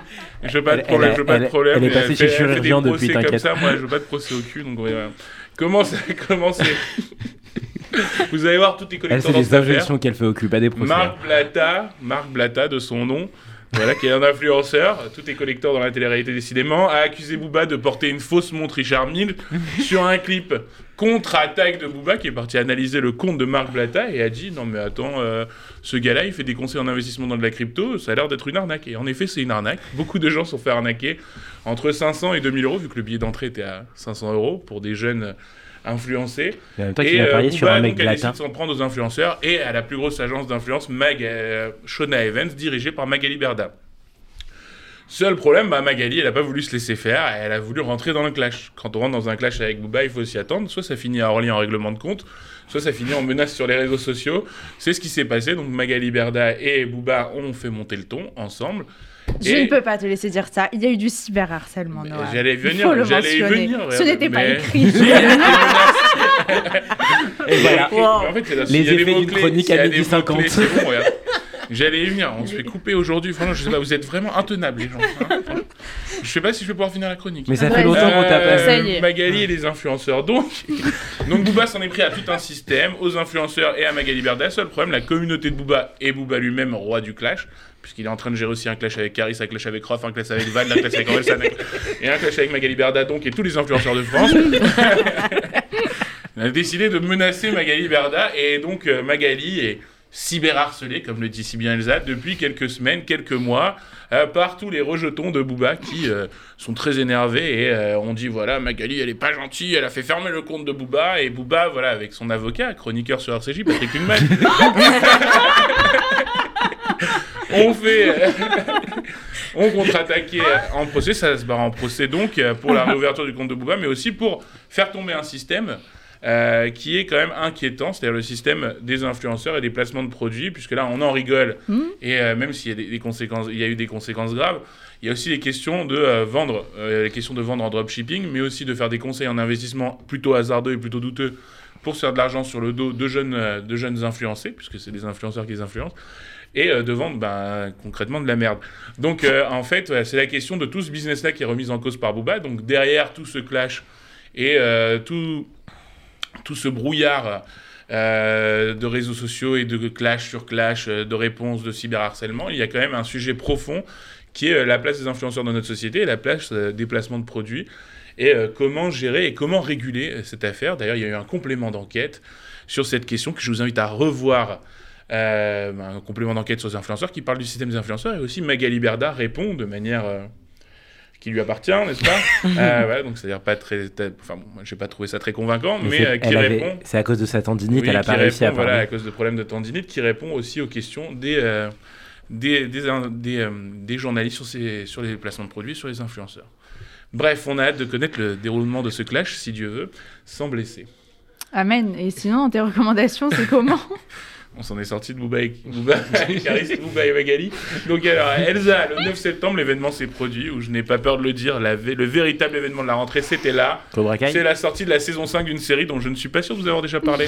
Je veux pas de problème, elle- je veux pas de elle- problème. elle est passée chez chirurgien procès depuis, comme t'inquiète. ça, moi, je veux pas de procès au cul, donc voilà. Comment ça comment c'est Vous allez voir toutes les Elle, des cette affaire. injonctions qu'elle fait au cul, pas des procès. Marc Blata, Marc Blata de son nom, voilà, qui est un influenceur, tout est collecteur dans la télé-réalité décidément, a accusé Booba de porter une fausse montre Richard Mille sur un clip contre-attaque de Booba qui est parti analyser le compte de Marc Blata et a dit non mais attends, euh, ce gars-là il fait des conseils en investissement dans de la crypto, ça a l'air d'être une arnaque. Et en effet c'est une arnaque, beaucoup de gens se sont fait arnaquer entre 500 et 2000 euros vu que le billet d'entrée était à 500 euros pour des jeunes temps Et euh, sur un mec donc, décidé latin. de s'en prendre aux influenceurs et à la plus grosse agence d'influence, Mag, euh, Shona Evans, dirigée par Magali Berda. Seul problème, bah, Magali, elle a pas voulu se laisser faire, elle a voulu rentrer dans le clash. Quand on rentre dans un clash avec Booba, il faut s'y attendre. Soit ça finit à Orly en règlement de compte, soit ça finit en menace sur les réseaux sociaux. C'est ce qui s'est passé. Donc Magali Berda et Booba ont fait monter le ton ensemble. Je Et- ne peux pas te laisser dire ça. Il y a eu du cyberharcèlement, Noam. J'allais Il venir, faut le j'allais venir. Ce n'était pas mais- écrit. Des menaces. Et voilà. En fait, la- Les effets d'une chronique à midi des 50. J'allais y venir, on se fait couper aujourd'hui. Franchement, je sais pas, vous êtes vraiment intenables, les gens. hein. Je sais pas si je vais pouvoir finir la chronique. Mais ça fait longtemps qu'on t'a Euh, pas Ça y est. Magali et les influenceurs. Donc, donc Booba s'en est pris à tout un système, aux influenceurs et à Magali Berda. Seul problème, la communauté de Booba et Booba lui-même, roi du clash, puisqu'il est en train de gérer aussi un clash avec Caris, un clash avec Roth, un clash avec Val, un clash avec Orelsan, et un clash avec Magali Berda, donc, et tous les influenceurs de France. Il a décidé de menacer Magali Berda, et donc euh, Magali est cyberharcelée, comme le dit si bien Elsa, depuis quelques semaines, quelques mois, euh, par tous les rejetons de Booba qui euh, sont très énervés et euh, on dit voilà, Magali elle est pas gentille, elle a fait fermer le compte de Booba, et Booba, voilà, avec son avocat, chroniqueur sur RCJ, Patrick Lungman. on fait. euh, on contre-attaquait en procès, ça se barre en procès donc euh, pour la réouverture du compte de Booba, mais aussi pour faire tomber un système euh, qui est quand même inquiétant, c'est-à-dire le système des influenceurs et des placements de produits, puisque là on en rigole, et euh, même s'il y a des, des conséquences, il y a eu des conséquences graves, il y a aussi les questions de euh, vendre, les questions de vendre en dropshipping, mais aussi de faire des conseils en investissement plutôt hasardeux et plutôt douteux pour se faire de l'argent sur le dos de jeunes, de jeunes influencés, puisque c'est des influenceurs qui les influencent, et de vendre ben, concrètement de la merde. Donc euh, en fait, voilà, c'est la question de tout ce business-là qui est remise en cause par Booba. Donc derrière tout ce clash et euh, tout, tout ce brouillard euh, de réseaux sociaux et de clash sur clash, euh, de réponses, de cyberharcèlement, il y a quand même un sujet profond qui est euh, la place des influenceurs dans notre société la place des placements de produits et comment gérer et comment réguler cette affaire? D'ailleurs, il y a eu un complément d'enquête sur cette question que je vous invite à revoir. un complément d'enquête sur les influenceurs qui parle du système des influenceurs et aussi Magali Berda répond de manière qui lui appartient, n'est-ce pas Euh, voilà, Donc c'est-à-dire pas très, enfin bon, moi j'ai pas trouvé ça très convaincant, mais, c'est- euh, qui avait- répond C'est à cause de sa tendinite, oui, elle a pas réussi à voilà, à cause de problèmes de tendinite, qui répond aussi aux questions des, euh, des, des, des, euh, des journalistes sur, ces, sur les placements de produits, sur les influenceurs. Bref, on a hâte de connaître le déroulement de ce clash, si Dieu veut, sans blesser. Amen. Et sinon, tes recommandations, c'est comment On s'en est sorti de Booba et, Booba, Caris, Booba et Magali. Donc alors, Elsa, le 9 septembre, l'événement s'est produit, où je n'ai pas peur de le dire, la le véritable événement de la rentrée, c'était là. Cobra Kai C'est la sortie de la saison 5 d'une série dont je ne suis pas sûr de vous avoir déjà parlé.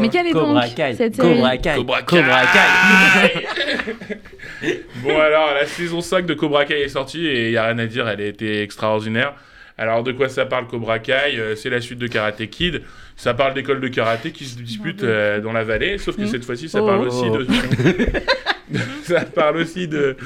Mais quelle est Cobra donc Kai. cette série Cobra Kai. Cobra Kai. Cobra Kai. Bon alors, la saison 5 de Cobra Kai est sortie et il n'y a rien à dire, elle a été extraordinaire. Alors de quoi ça parle Cobra Kai Euh, C'est la suite de Karate Kid. Ça parle d'écoles de karaté qui se disputent euh, dans la vallée, sauf que Mm. cette fois-ci ça Oh. parle aussi de... ça parle aussi de,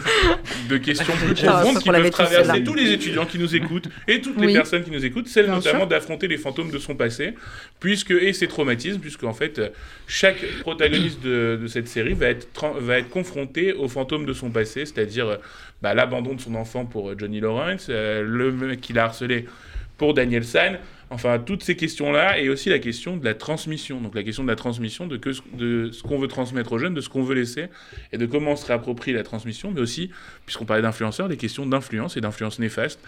de questions plus profondes qui peuvent traverser tous les étudiants qui nous écoutent et toutes les personnes qui nous écoutent, celle Bien notamment d'affronter les fantômes de son passé, puisque et ses traumatismes, puisque en fait chaque protagoniste de, de cette série va être va être confronté aux fantômes de son passé, c'est-à-dire bah, l'abandon de son enfant pour euh, Johnny Lawrence, euh, le mec qui l'a harcelé pour Daniel San. Enfin, toutes ces questions-là, et aussi la question de la transmission. Donc, la question de la transmission, de, que, de ce qu'on veut transmettre aux jeunes, de ce qu'on veut laisser, et de comment on se réapproprie la transmission, mais aussi, puisqu'on parlait d'influenceurs, des questions d'influence et d'influence néfaste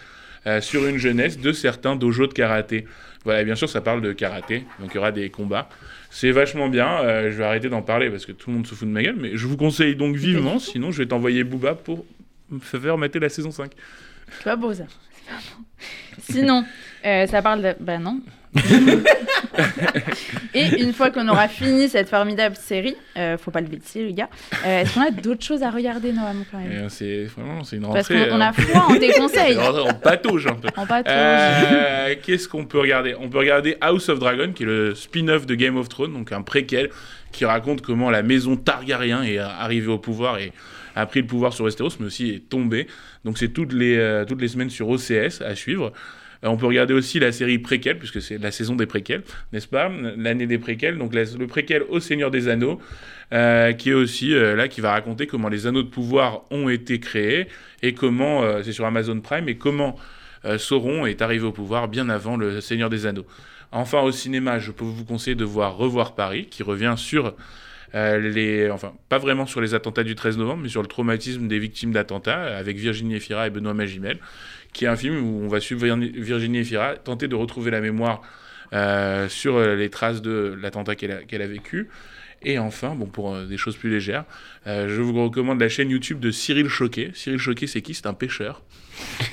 euh, sur une jeunesse de certains dojos de karaté. Voilà, bien sûr, ça parle de karaté, donc il y aura des combats. C'est vachement bien, euh, je vais arrêter d'en parler parce que tout le monde se fout de ma gueule, mais je vous conseille donc vivement, sinon je vais t'envoyer Booba pour me faire mater la saison 5. C'est pas beau ça. Sinon, euh, ça parle de. Bah non. Et une fois qu'on aura fini cette formidable série, euh, faut pas le bêtiser, les gars, euh, est-ce qu'on a d'autres choses à regarder, Noam, quand même? Et, euh, c'est vraiment c'est une Parce rentrée. qu'on on euh, a foi en tes conseils. on patauge un peu. Euh, Qu'est-ce qu'on peut regarder? On peut regarder House of Dragon, qui est le spin-off de Game of Thrones, donc un préquel qui raconte comment la maison Targaryen est arrivée au pouvoir et a pris le pouvoir sur Westeros, mais aussi est tombée. Donc c'est toutes les, euh, toutes les semaines sur OCS à suivre. Euh, on peut regarder aussi la série préquel, puisque c'est la saison des préquels, n'est-ce pas? L'année des préquels, donc le préquel au Seigneur des Anneaux, euh, qui est aussi là, qui va raconter comment les anneaux de pouvoir ont été créés et comment, c'est sur Amazon Prime, et comment Sauron est arrivé au pouvoir bien avant le Seigneur des Anneaux. Enfin, au cinéma, je peux vous conseiller de voir Revoir Paris, qui revient sur euh, les, enfin, pas vraiment sur les attentats du 13 novembre, mais sur le traumatisme des victimes d'attentats, euh, avec Virginie Efira et Benoît Magimel, qui est un film où on va suivre Virginie Efira tenter de retrouver la mémoire euh, sur les traces de l'attentat qu'elle a vécu. Et enfin, bon, pour euh, des choses plus légères, euh, je vous recommande la chaîne YouTube de Cyril Choquet. Cyril Choquet, c'est qui? C'est un pêcheur.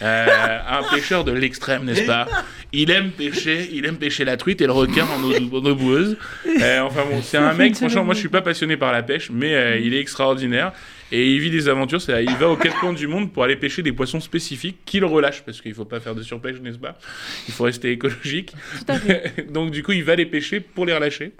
Euh, un pêcheur de l'extrême, n'est-ce pas? Il aime pêcher, il aime pêcher la truite et le requin en eau, en eau boueuse. Enfin bon, c'est un mec, franchement, moi je suis pas passionné par la pêche, mais il est extraordinaire. Et il vit des aventures, c'est-à-dire il va aux quatre coins du monde pour aller pêcher des poissons spécifiques qu'il relâche, parce qu'il faut pas faire de surpêche, n'est-ce pas? Il faut rester écologique. Tout à fait. Donc du coup, il va les pêcher pour les relâcher.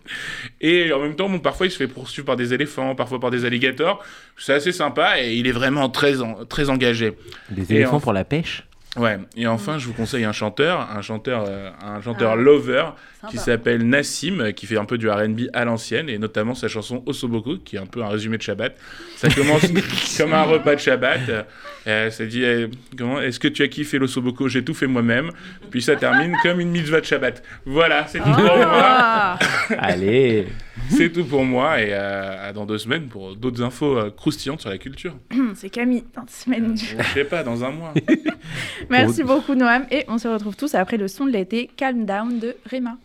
Et en même temps, bon, parfois, il se fait poursuivre par des éléphants, parfois par des alligators. C'est assez sympa et il est vraiment très, en- très engagé. Des éléphants en- pour la pêche? Ouais. Et enfin, je vous conseille un chanteur, un chanteur, euh, un chanteur Ah. lover qui s'appelle Nassim, euh, qui fait un peu du R&B à l'ancienne, et notamment sa chanson Osoboko, qui est un peu un résumé de Shabbat. Ça commence comme un repas de Shabbat. Euh, ça dit, euh, comment, est-ce que tu as kiffé l'Osoboko J'ai tout fait moi-même. Puis ça termine comme une mitzvah de Shabbat. Voilà, c'est tout pour moi. Ah. Allez C'est tout pour moi, et euh, à dans deux semaines pour d'autres infos euh, croustillantes sur la culture. C'est Camille, dans deux semaines. Je sais pas, dans un mois. Merci beaucoup Noam et on se retrouve tous après le son de l'été Calm Down de Rema.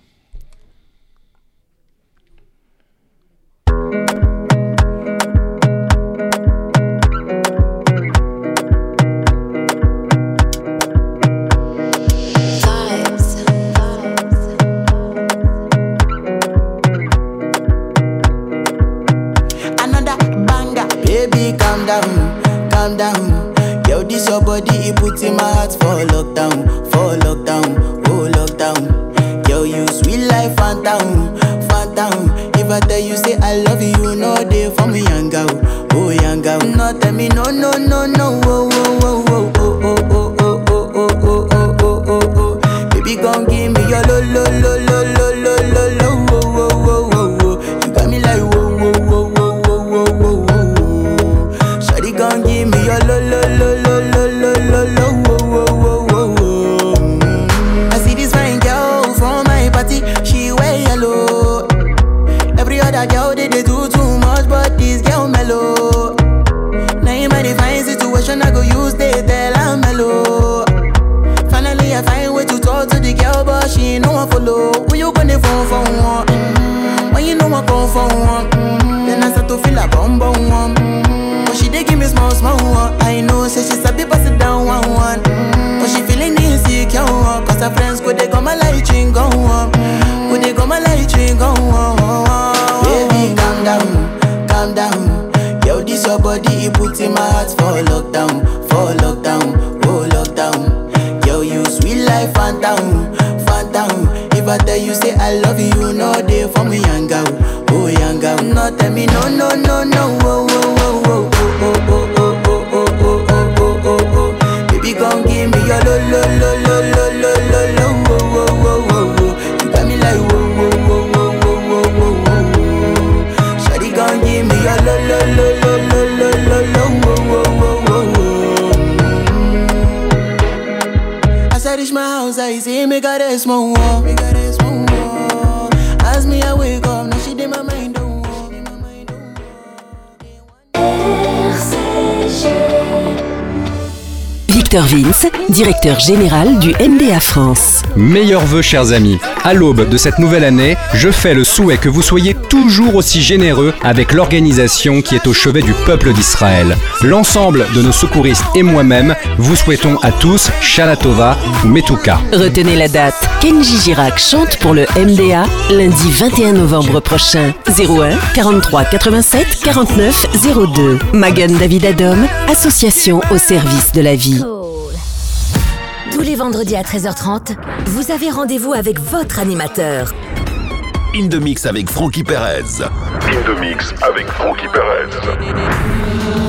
Vince, directeur général du MDA France. Meilleurs vœux, chers amis. À l'aube de cette nouvelle année, je fais le souhait que vous soyez toujours aussi généreux avec l'organisation qui est au chevet du peuple d'Israël. L'ensemble de nos secouristes et moi-même vous souhaitons à tous Shana Tova ou Metuka. Retenez la date. Kenji Girac chante pour le MDA lundi 21 novembre prochain. 01 43 87 49 02. Magan David Adom, association au service de la vie. Tous les vendredis à 13h30, vous avez rendez-vous avec votre animateur. In the Mix avec Frankie Perez. In the Mix avec Frankie Perez.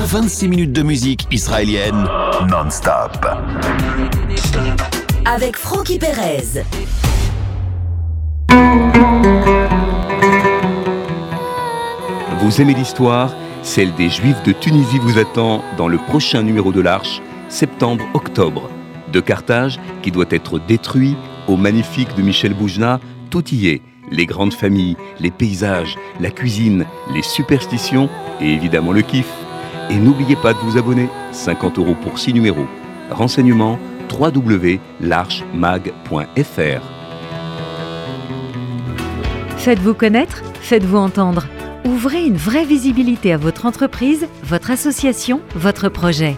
26 minutes de musique israélienne non-stop. Avec Frankie Perez. Vous aimez l'histoire Celle des Juifs de Tunisie vous attend dans le prochain numéro de l'Arche, septembre-octobre. De Carthage, qui doit être détruit, au magnifique de Michel Boujna, tout y est. Les grandes familles, les paysages, la cuisine, les superstitions et évidemment le kiff. Et n'oubliez pas de vous abonner, 50 euros pour 6 numéros. Renseignements www.larchemag.fr Faites-vous connaître, faites-vous entendre. Ouvrez une vraie visibilité à votre entreprise, votre association, votre projet.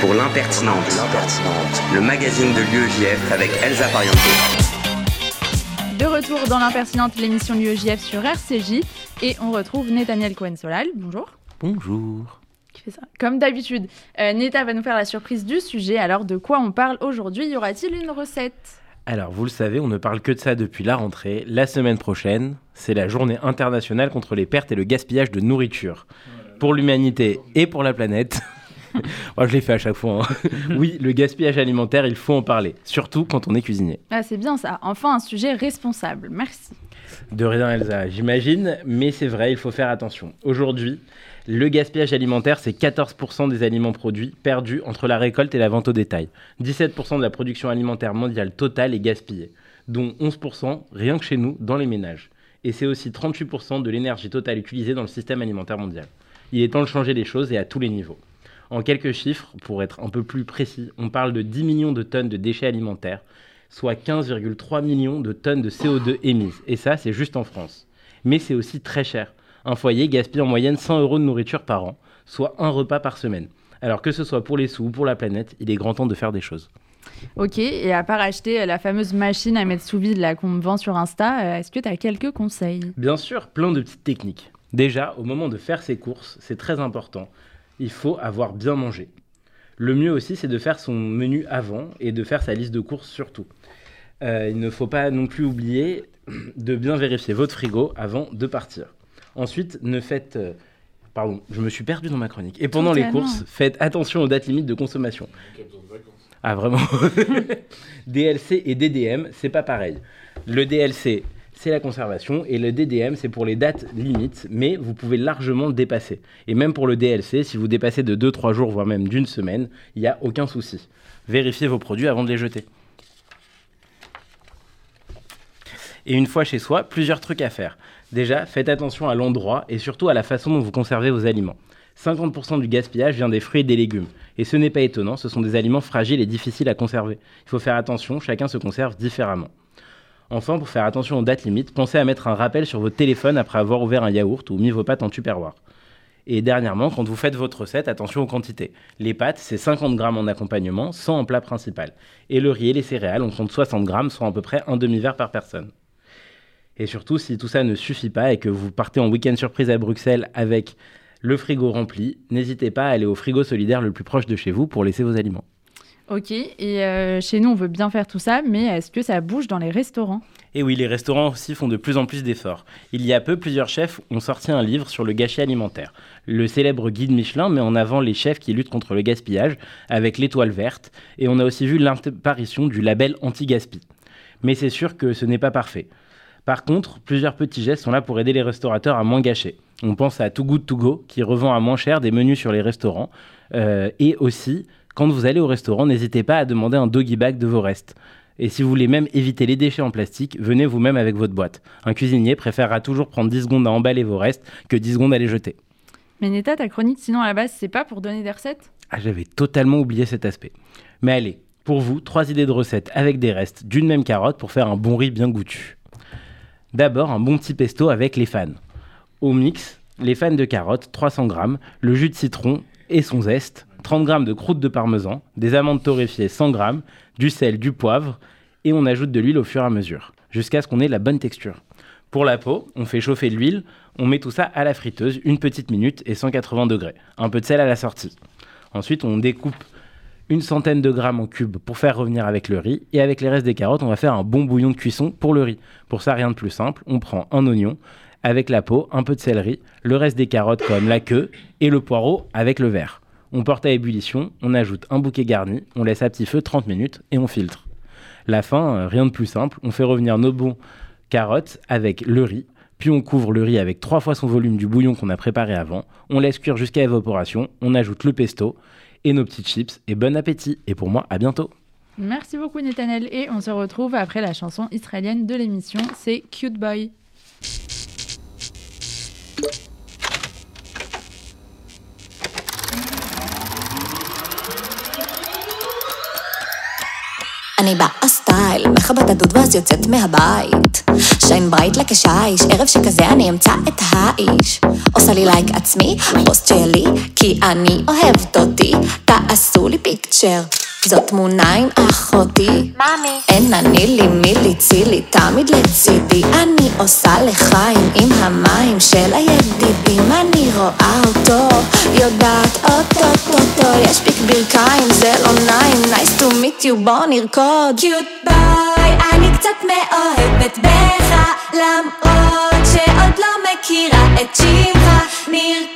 pour l'impertinente, le magazine de l'UEJF avec Elsa Pariente. De retour dans l'impertinente, l'émission de l'UEJF sur RCJ et on retrouve Nathaniel Cohen-Solal. Bonjour. Bonjour. Qui fait ça? Comme d'habitude, euh, Neta va nous faire la surprise du sujet. Alors de quoi on parle aujourd'hui? Y aura-t-il une recette? Alors, vous le savez, on ne parle que de ça depuis la rentrée. La semaine prochaine, c'est la journée internationale contre les pertes et le gaspillage de nourriture. Pour l'humanité et pour la planète. Moi, je l'ai fait à chaque fois. hein. oui, le gaspillage alimentaire, il faut en parler. Surtout quand on est cuisinier. Ah, c'est bien ça. Enfin, un sujet responsable. Merci. De rien, Elsa, j'imagine, mais c'est vrai, il faut faire attention. Aujourd'hui, le gaspillage alimentaire, c'est 14% des aliments produits perdus entre la récolte et la vente au détail. 17% de la production alimentaire mondiale totale est gaspillée, dont 11% rien que chez nous, dans les ménages. Et c'est aussi 38% de l'énergie totale utilisée dans le système alimentaire mondial. Il est temps de changer les choses et à tous les niveaux. En quelques chiffres, pour être un peu plus précis, on parle de 10 millions de tonnes de déchets alimentaires, soit 15,3 millions de tonnes de CO2 émises. Et ça, c'est juste en France. Mais c'est aussi très cher. Un foyer gaspille en moyenne 100 euros de nourriture par an, soit un repas par semaine. Alors que ce soit pour les sous ou pour la planète, il est grand temps de faire des choses. Ok, et à part acheter euh, la fameuse machine à mettre sous vide là qu'on me vend sur Insta, euh, est-ce que tu as quelques conseils? Bien sûr, plein de petites techniques. Déjà, au moment de faire ses courses, c'est très important. Il faut avoir bien mangé. Le mieux aussi, c'est de faire son menu avant et de faire sa liste de courses surtout. Euh, il ne faut pas non plus oublier de bien vérifier votre frigo avant de partir. Ensuite, ne faites... euh, pardon, je me suis perdu dans ma chronique. Et pendant les courses, faites attention aux dates limites de consommation. Ah vraiment DLC et DDM, c'est pas pareil. Le DLC, c'est la conservation et le DDM, c'est pour les dates limites, mais vous pouvez largement dépasser. Et même pour le DLC, si vous dépassez de 2-3 jours, voire même d'une semaine, il n'y a aucun souci. Vérifiez vos produits avant de les jeter. Et une fois chez soi, plusieurs trucs à faire. Déjà, faites attention à l'endroit et surtout à la façon dont vous conservez vos aliments. 50% du gaspillage vient des fruits et des légumes. Et ce n'est pas étonnant, ce sont des aliments fragiles et difficiles à conserver. Il faut faire attention, chacun se conserve différemment. Enfin, pour faire attention aux dates limites, pensez à mettre un rappel sur votre téléphone après avoir ouvert un yaourt ou mis vos pâtes en tupperware. Et dernièrement, quand vous faites votre recette, attention aux quantités. Les pâtes, c'est 50 grammes en accompagnement, 100 en plat principal. Et le riz et les céréales, on compte 60 grammes, soit à peu près un demi-verre par personne. Et surtout, si tout ça ne suffit pas et que vous partez en week-end surprise à Bruxelles avec le frigo rempli, n'hésitez pas à aller au frigo solidaire le plus proche de chez vous pour laisser vos aliments. Ok, et euh, chez nous on veut bien faire tout ça, mais est-ce que ça bouge dans les restaurants? Et oui, les restaurants aussi font de plus en plus d'efforts. Il y a peu, plusieurs chefs ont sorti un livre sur le gâchis alimentaire. Le célèbre guide Michelin met en avant les chefs qui luttent contre le gaspillage avec l'étoile verte, et on a aussi vu l'apparition du label anti-gaspi. Mais c'est sûr que ce n'est pas parfait. Par contre, plusieurs petits gestes sont là pour aider les restaurateurs à moins gâcher. On pense à Too Good To Go, qui revend à moins cher des menus sur les restaurants. Euh, et aussi, quand vous allez au restaurant, n'hésitez pas à demander un doggy bag de vos restes. Et si vous voulez même éviter les déchets en plastique, venez vous-même avec votre boîte. Un cuisinier préférera toujours prendre 10 secondes à emballer vos restes que 10 secondes à les jeter. Mais Neta, ta chronique, sinon à la base, c'est pas pour donner des recettes? Ah, j'avais totalement oublié cet aspect. Mais allez, pour vous, trois idées de recettes avec des restes d'une même carotte pour faire un bon riz bien goûtu. D'abord, un bon petit pesto avec les fans. Au mix, les fans de carottes, 300 g, le jus de citron et son zeste, 30 g de croûte de parmesan, des amandes torréfiées 100 g, du sel, du poivre, et on ajoute de l'huile au fur et à mesure, jusqu'à ce qu'on ait la bonne texture. Pour la peau, on fait chauffer l'huile, on met tout ça à la friteuse, une petite minute et 180 degrés. Un peu de sel à la sortie. Ensuite, on découpe une centaine de grammes en cubes pour faire revenir avec le riz. Et avec les restes des carottes, on va faire un bon bouillon de cuisson pour le riz. Pour ça, rien de plus simple. On prend un oignon avec la peau, un peu de céleri, le reste des carottes comme la queue et le poireau avec le verre. On porte à ébullition, on ajoute un bouquet garni, on laisse à petit feu 30 minutes et on filtre. La fin, euh, rien de plus simple. On fait revenir nos bons carottes avec le riz. Puis on couvre le riz avec trois fois son volume du bouillon qu'on a préparé avant. On laisse cuire jusqu'à évaporation. On ajoute le pesto et nos petites chips. Et bon appétit. Et pour moi, à bientôt. Merci beaucoup Nathaniel et on se retrouve après la chanson israélienne de l'émission, c'est Cute Boy. אני באה סטייל, מכבת הדוד ואז יוצאת מהבית. שיין ברייט לכשיש, ערב שכזה אני אמצא את האיש. עושה לי לייק עצמי, פוסט שלי, כי אני אוהבת אותי. תעשו לי פיקצ'ר. זאת תמונה עם אחותי. מאמי. אין אני לי מי ליצילי, תמיד לצידי. אני עושה לחיים עם המים של הידידים. אני רואה אותו, יודעת אוטוטוטו. יש פיק ברכיים, זה לא נעים. nice to meet you, בוא נרקוד. קיוט ביי, אני קצת מאוהבת בך. למרות שעוד לא מכירה את שמך. נרקוד,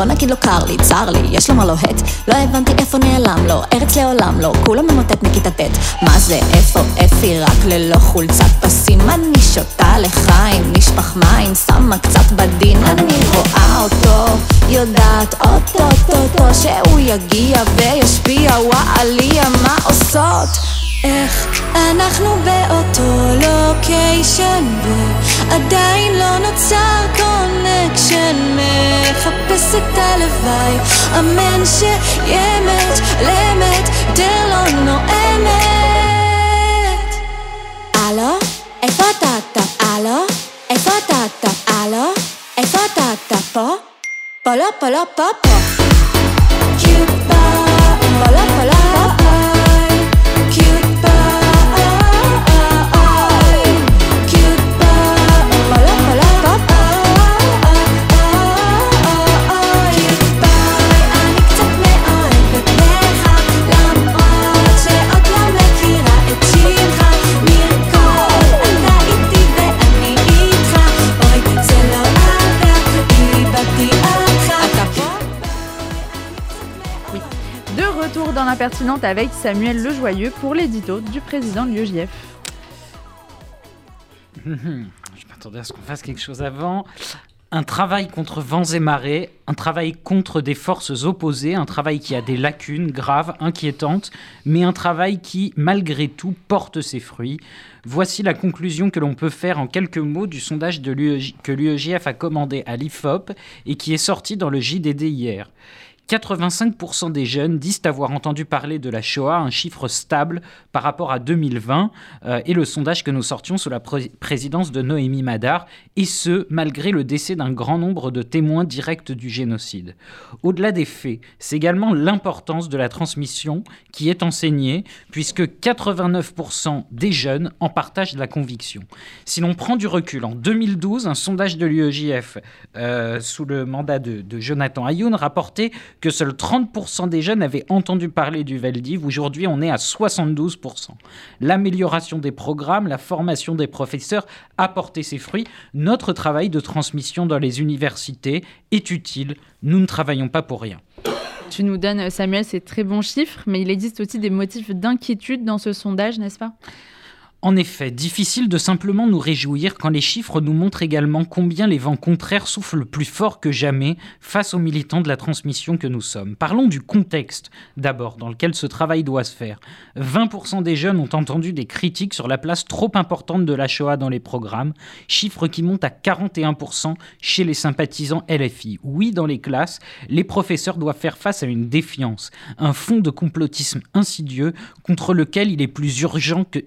בוא נגיד לו קר לי, צר לי, יש לו מה לוהט, לא הבנתי איפה נעלם לו, ארץ לעולם לא, כולו ממוטט מכיתה ט', מה זה, איפה אפי, רק ללא חולצת פסים, אני שותה לחיים, נשפך מים, שמה קצת בדין, אני רואה אותו, יודעת אוטוטוטו, שהוא יגיע וישפיע, וואליה, מה עושות? איך אנחנו באותו לוקיישן ועדיין לא נוצר קונקשן מחפש את הלוואי אמן שאמת לאמת דר לא נואמת הלו? איפה אתה אתה? הלו? איפה אתה אתה? הלו? איפה אתה אתה? פה? פה לא פה לא פה פה קיוט ביי פה לא פה לא l'impertinente avec Samuel Lejoyeux pour l'édito du président de l'UEJF. Je m'attendais à ce qu'on fasse quelque chose avant. Un travail contre vents et marées, un travail contre des forces opposées, un travail qui a des lacunes graves, inquiétantes, mais un travail qui, malgré tout, porte ses fruits. Voici la conclusion que l'on peut faire en quelques mots du sondage que l'UEJF a commandé à l'IFOP et qui est sorti dans le JDD hier. 85% des jeunes disent avoir entendu parler de la Shoah, un chiffre stable par rapport à 2020, euh, et le sondage que nous sortions sous la pré- présidence de Noémie Madar, et ce, malgré le décès d'un grand nombre de témoins directs du génocide. Au-delà des faits, c'est également l'importance de la transmission qui est enseignée, puisque 89% des jeunes en partagent la conviction. Si l'on prend du recul, en 2012, un sondage de l'UEJF euh, sous le mandat de Jonathan Ayoun rapportait que seuls 30% des jeunes avaient entendu parler du Veldiv. Aujourd'hui, on est à 72%. L'amélioration des programmes, la formation des professeurs a porté ses fruits. Notre travail de transmission dans les universités est utile. Nous ne travaillons pas pour rien. Tu nous donnes, Samuel, ces très bons chiffres, mais il existe aussi des motifs d'inquiétude dans ce sondage, n'est-ce pas? En effet, difficile de simplement nous réjouir quand les chiffres nous montrent également combien les vents contraires soufflent plus fort que jamais face aux militants de la transmission que nous sommes. Parlons du contexte d'abord dans lequel ce travail doit se faire. 20% des jeunes ont entendu des critiques sur la place trop importante de la Shoah dans les programmes, chiffre qui monte à 41% chez les sympathisants LFI. Oui, dans les classes, les professeurs doivent faire face à une défiance, un fond de complotisme insidieux contre lequel il est plus urgent que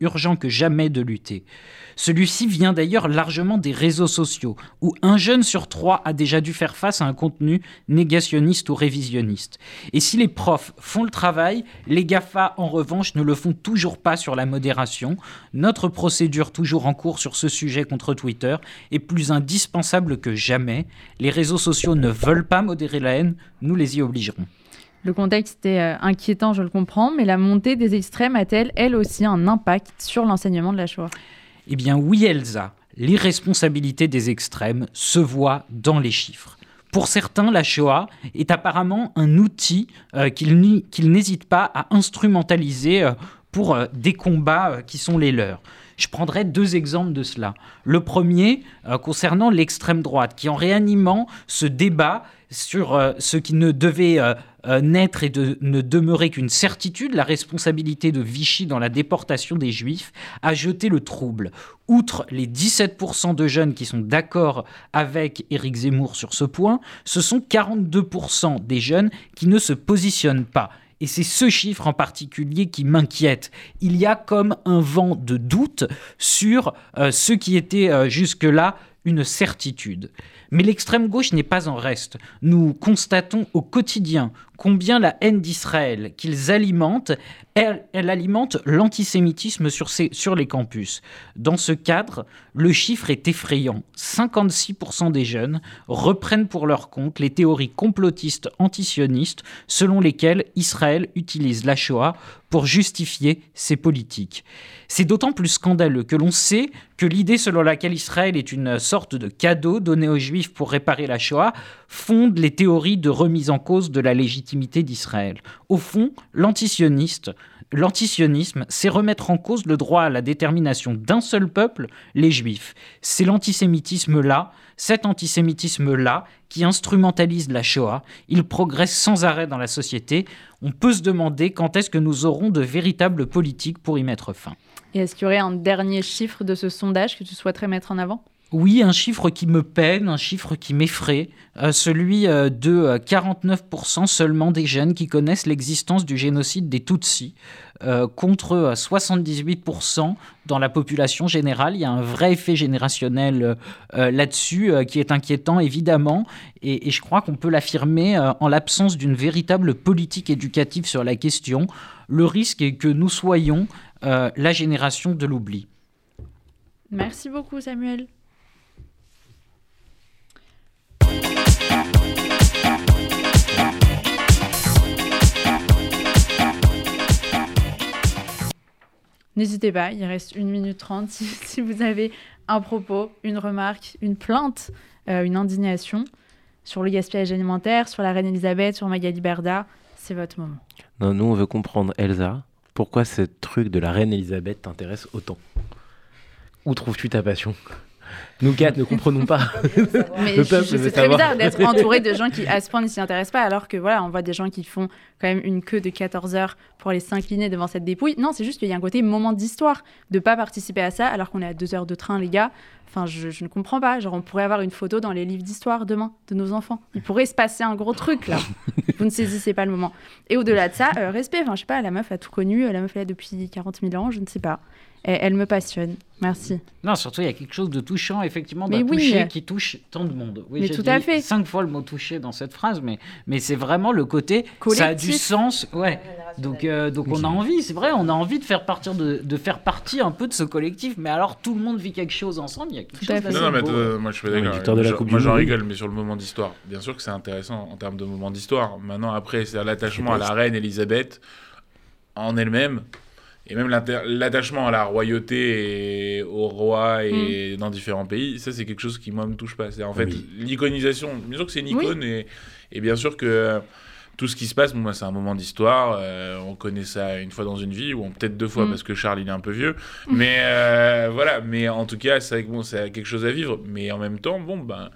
urgent que jamais de lutter. Celui-ci vient d'ailleurs largement des réseaux sociaux, où un jeune sur trois a déjà dû faire face à un contenu négationniste ou révisionniste. Et si les profs font le travail, les GAFA, en revanche, ne le font toujours pas sur la modération. Notre procédure, toujours en cours sur ce sujet contre Twitter, est plus indispensable que jamais. Les réseaux sociaux ne veulent pas modérer la haine, nous les y obligerons. Le contexte est euh, inquiétant, je le comprends, mais la montée des extrêmes a-t-elle, elle aussi, un impact sur l'enseignement de la Shoah? Eh bien oui, Elsa, l'irresponsabilité des extrêmes se voit dans les chiffres. Pour certains, la Shoah est apparemment un outil euh, qu'ils n'hésitent pas à instrumentaliser euh, pour des combats qui sont les leurs. Je prendrai deux exemples de cela. Le premier concernant l'extrême droite, qui en réanimant ce débat sur euh, ce qui ne devait euh, euh, naître et ne demeurer qu'une certitude, la responsabilité de Vichy dans la déportation des Juifs, a jeté le trouble. Outre les 17% de jeunes qui sont d'accord avec Éric Zemmour sur ce point, ce sont 42% des jeunes qui ne se positionnent pas. Et c'est ce chiffre en particulier qui m'inquiète. Il y a comme un vent de doute sur ce qui était jusque-là une certitude. Mais l'extrême gauche n'est pas en reste. Nous constatons au quotidien combien la haine d'Israël qu'ils alimentent, elle, alimente l'antisémitisme sur les campus. Dans ce cadre, le chiffre est effrayant. 56% des jeunes reprennent pour leur compte les théories complotistes antisionistes selon lesquelles Israël utilise la Shoah pour justifier ses politiques. C'est d'autant plus scandaleux que l'on sait que l'idée selon laquelle Israël est une sorte de cadeau donné aux Juifs pour réparer la Shoah fonde les théories de remise en cause de la légitimité d'Israël. Au fond, l'antisioniste, l'antisionisme, c'est remettre en cause le droit à la détermination d'un seul peuple, les Juifs. C'est l'antisémitisme-là, cet antisémitisme-là, qui instrumentalise la Shoah. Il progresse sans arrêt dans la société. On peut se demander quand est-ce que nous aurons de véritables politiques pour y mettre fin. Et est-ce qu'il y aurait un dernier chiffre de ce sondage que tu souhaiterais mettre en avant? Oui, un chiffre qui me peine, un chiffre qui m'effraie, euh, celui euh, de euh, 49% seulement des jeunes qui connaissent l'existence du génocide des Tutsis, euh, contre euh, 78% dans la population générale. Il y a un vrai effet générationnel euh, euh, là-dessus euh, qui est inquiétant, évidemment, et, je crois qu'on peut l'affirmer euh, en l'absence d'une véritable politique éducative sur la question. Le risque est que nous soyons euh, la génération de l'oubli. Merci beaucoup, Samuel. N'hésitez pas, il reste 1 minute 30 si, si vous avez un propos, une remarque, une plainte, euh, une indignation sur le gaspillage alimentaire, sur la reine Elisabeth, sur Magali Berda, c'est votre moment. Non, nous, on veut comprendre, Elsa, pourquoi ce truc de la reine Elisabeth t'intéresse autant? Où trouves-tu ta passion? Nous quatre ne comprenons pas. Mais Le je- peuple je- veut c'est très bizarre d'être entouré de gens qui, à ce point, ne s'y intéressent pas, alors que voilà, on voit des gens qui font quand même une queue de 14 heures pour aller s'incliner devant cette dépouille. Non, c'est juste qu'il y a un côté moment d'histoire de pas participer à ça, alors qu'on est à deux heures de train, les gars. Enfin, je, je ne comprends pas. Genre, on pourrait avoir une photo dans les livres d'histoire demain de nos enfants. Il pourrait se passer un gros truc là. Vous ne saisissez pas le moment. Et au-delà de ça, euh, respect. Enfin, je sais pas, la meuf a tout connu. La meuf est là depuis 40 000 ans, je ne sais pas. Et elle me passionne. Merci. Non, surtout, il y a quelque chose de touchant, effectivement, d'un oui. toucher qui touche tant de monde. Oui, Mais tout dit à fait. Cinq fois le mot toucher dans cette phrase, mais, mais c'est vraiment le côté. Ça a du Collectif. sens. Ouais. Donc, euh, donc on a envie, c'est vrai, on a envie de faire, partir de, de faire partie un peu de ce collectif, mais alors tout le monde vit quelque chose ensemble, il y a quelque chose d'assez Non, non, mais euh, moi je suis d'accord. Moi, j'en rigole, mais sur le moment d'histoire. Bien sûr que c'est intéressant en termes de moment d'histoire. Maintenant, après, c'est l'attachement à la reine Elisabeth en elle-même, et même l'attachement à la royauté et au roi et dans différents pays, ça c'est quelque chose qui moi me touche pas. C'est en fait Oui. l'iconisation. Bien sûr que c'est une icône et, et bien sûr que euh, tout ce qui se passe, bon, moi, c'est un moment d'histoire. euh, on connaît ça une fois dans une vie, ou peut-être deux fois Mm. parce que Charles il est un peu vieux. Mais euh, voilà, mais en tout cas, c'est bon, c'est quelque chose à vivre. Mais en même temps, bon, ben.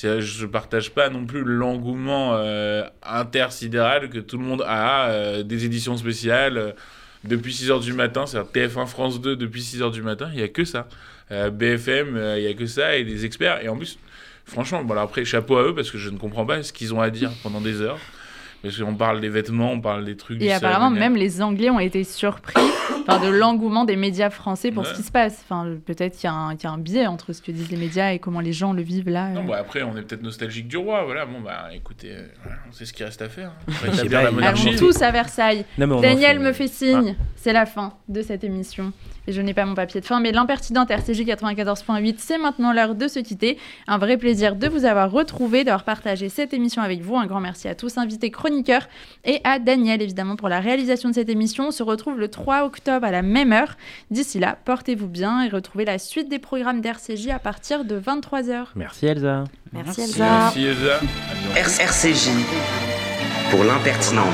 Je partage pas non plus l'engouement euh, intersidéral que tout le monde a euh, des éditions spéciales euh, depuis 6h du matin, c'est-à-dire TF1 France 2 depuis 6h du matin, il y a que ça. Euh, BFM, euh, il y a que ça et des experts. Et en plus, franchement, bon, alors après, chapeau à eux parce que je ne comprends pas ce qu'ils ont à dire pendant des heures. Parce qu'on parle des vêtements, on parle des trucs du Et apparemment, même les Anglais ont été surpris enfin, de l'engouement des médias français pour Ouais. ce qui se passe. Enfin, peut-être qu'il y, a un- qu'il y a un biais entre ce que disent les médias et comment les gens le vivent là. Non, euh. bah après, on est peut-être nostalgique du roi. Voilà, bon, bah écoutez, euh, on sait ce qu'il reste à faire. hein. Allons tous à Versailles. Non, en Daniel fait- me fait signe. C'est la fin de cette émission. Et je n'ai pas mon papier de fin, mais l'impertinente RCJ 94.8, c'est maintenant l'heure de se quitter. Un vrai plaisir de vous avoir retrouvé, d'avoir partagé cette émission avec vous. Un grand merci à tous, invités chroniqueurs, et à Daniel, évidemment, pour la réalisation de cette émission. On se retrouve le 3 octobre à la même heure. D'ici là, portez-vous bien et retrouvez la suite des programmes d'RCJ à partir de 23h. Merci Elsa. Merci Elsa. Merci, Elsa. R- RCJ pour l'impertinente,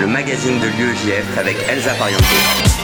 le magazine de l'UEJF avec Elsa Parianto.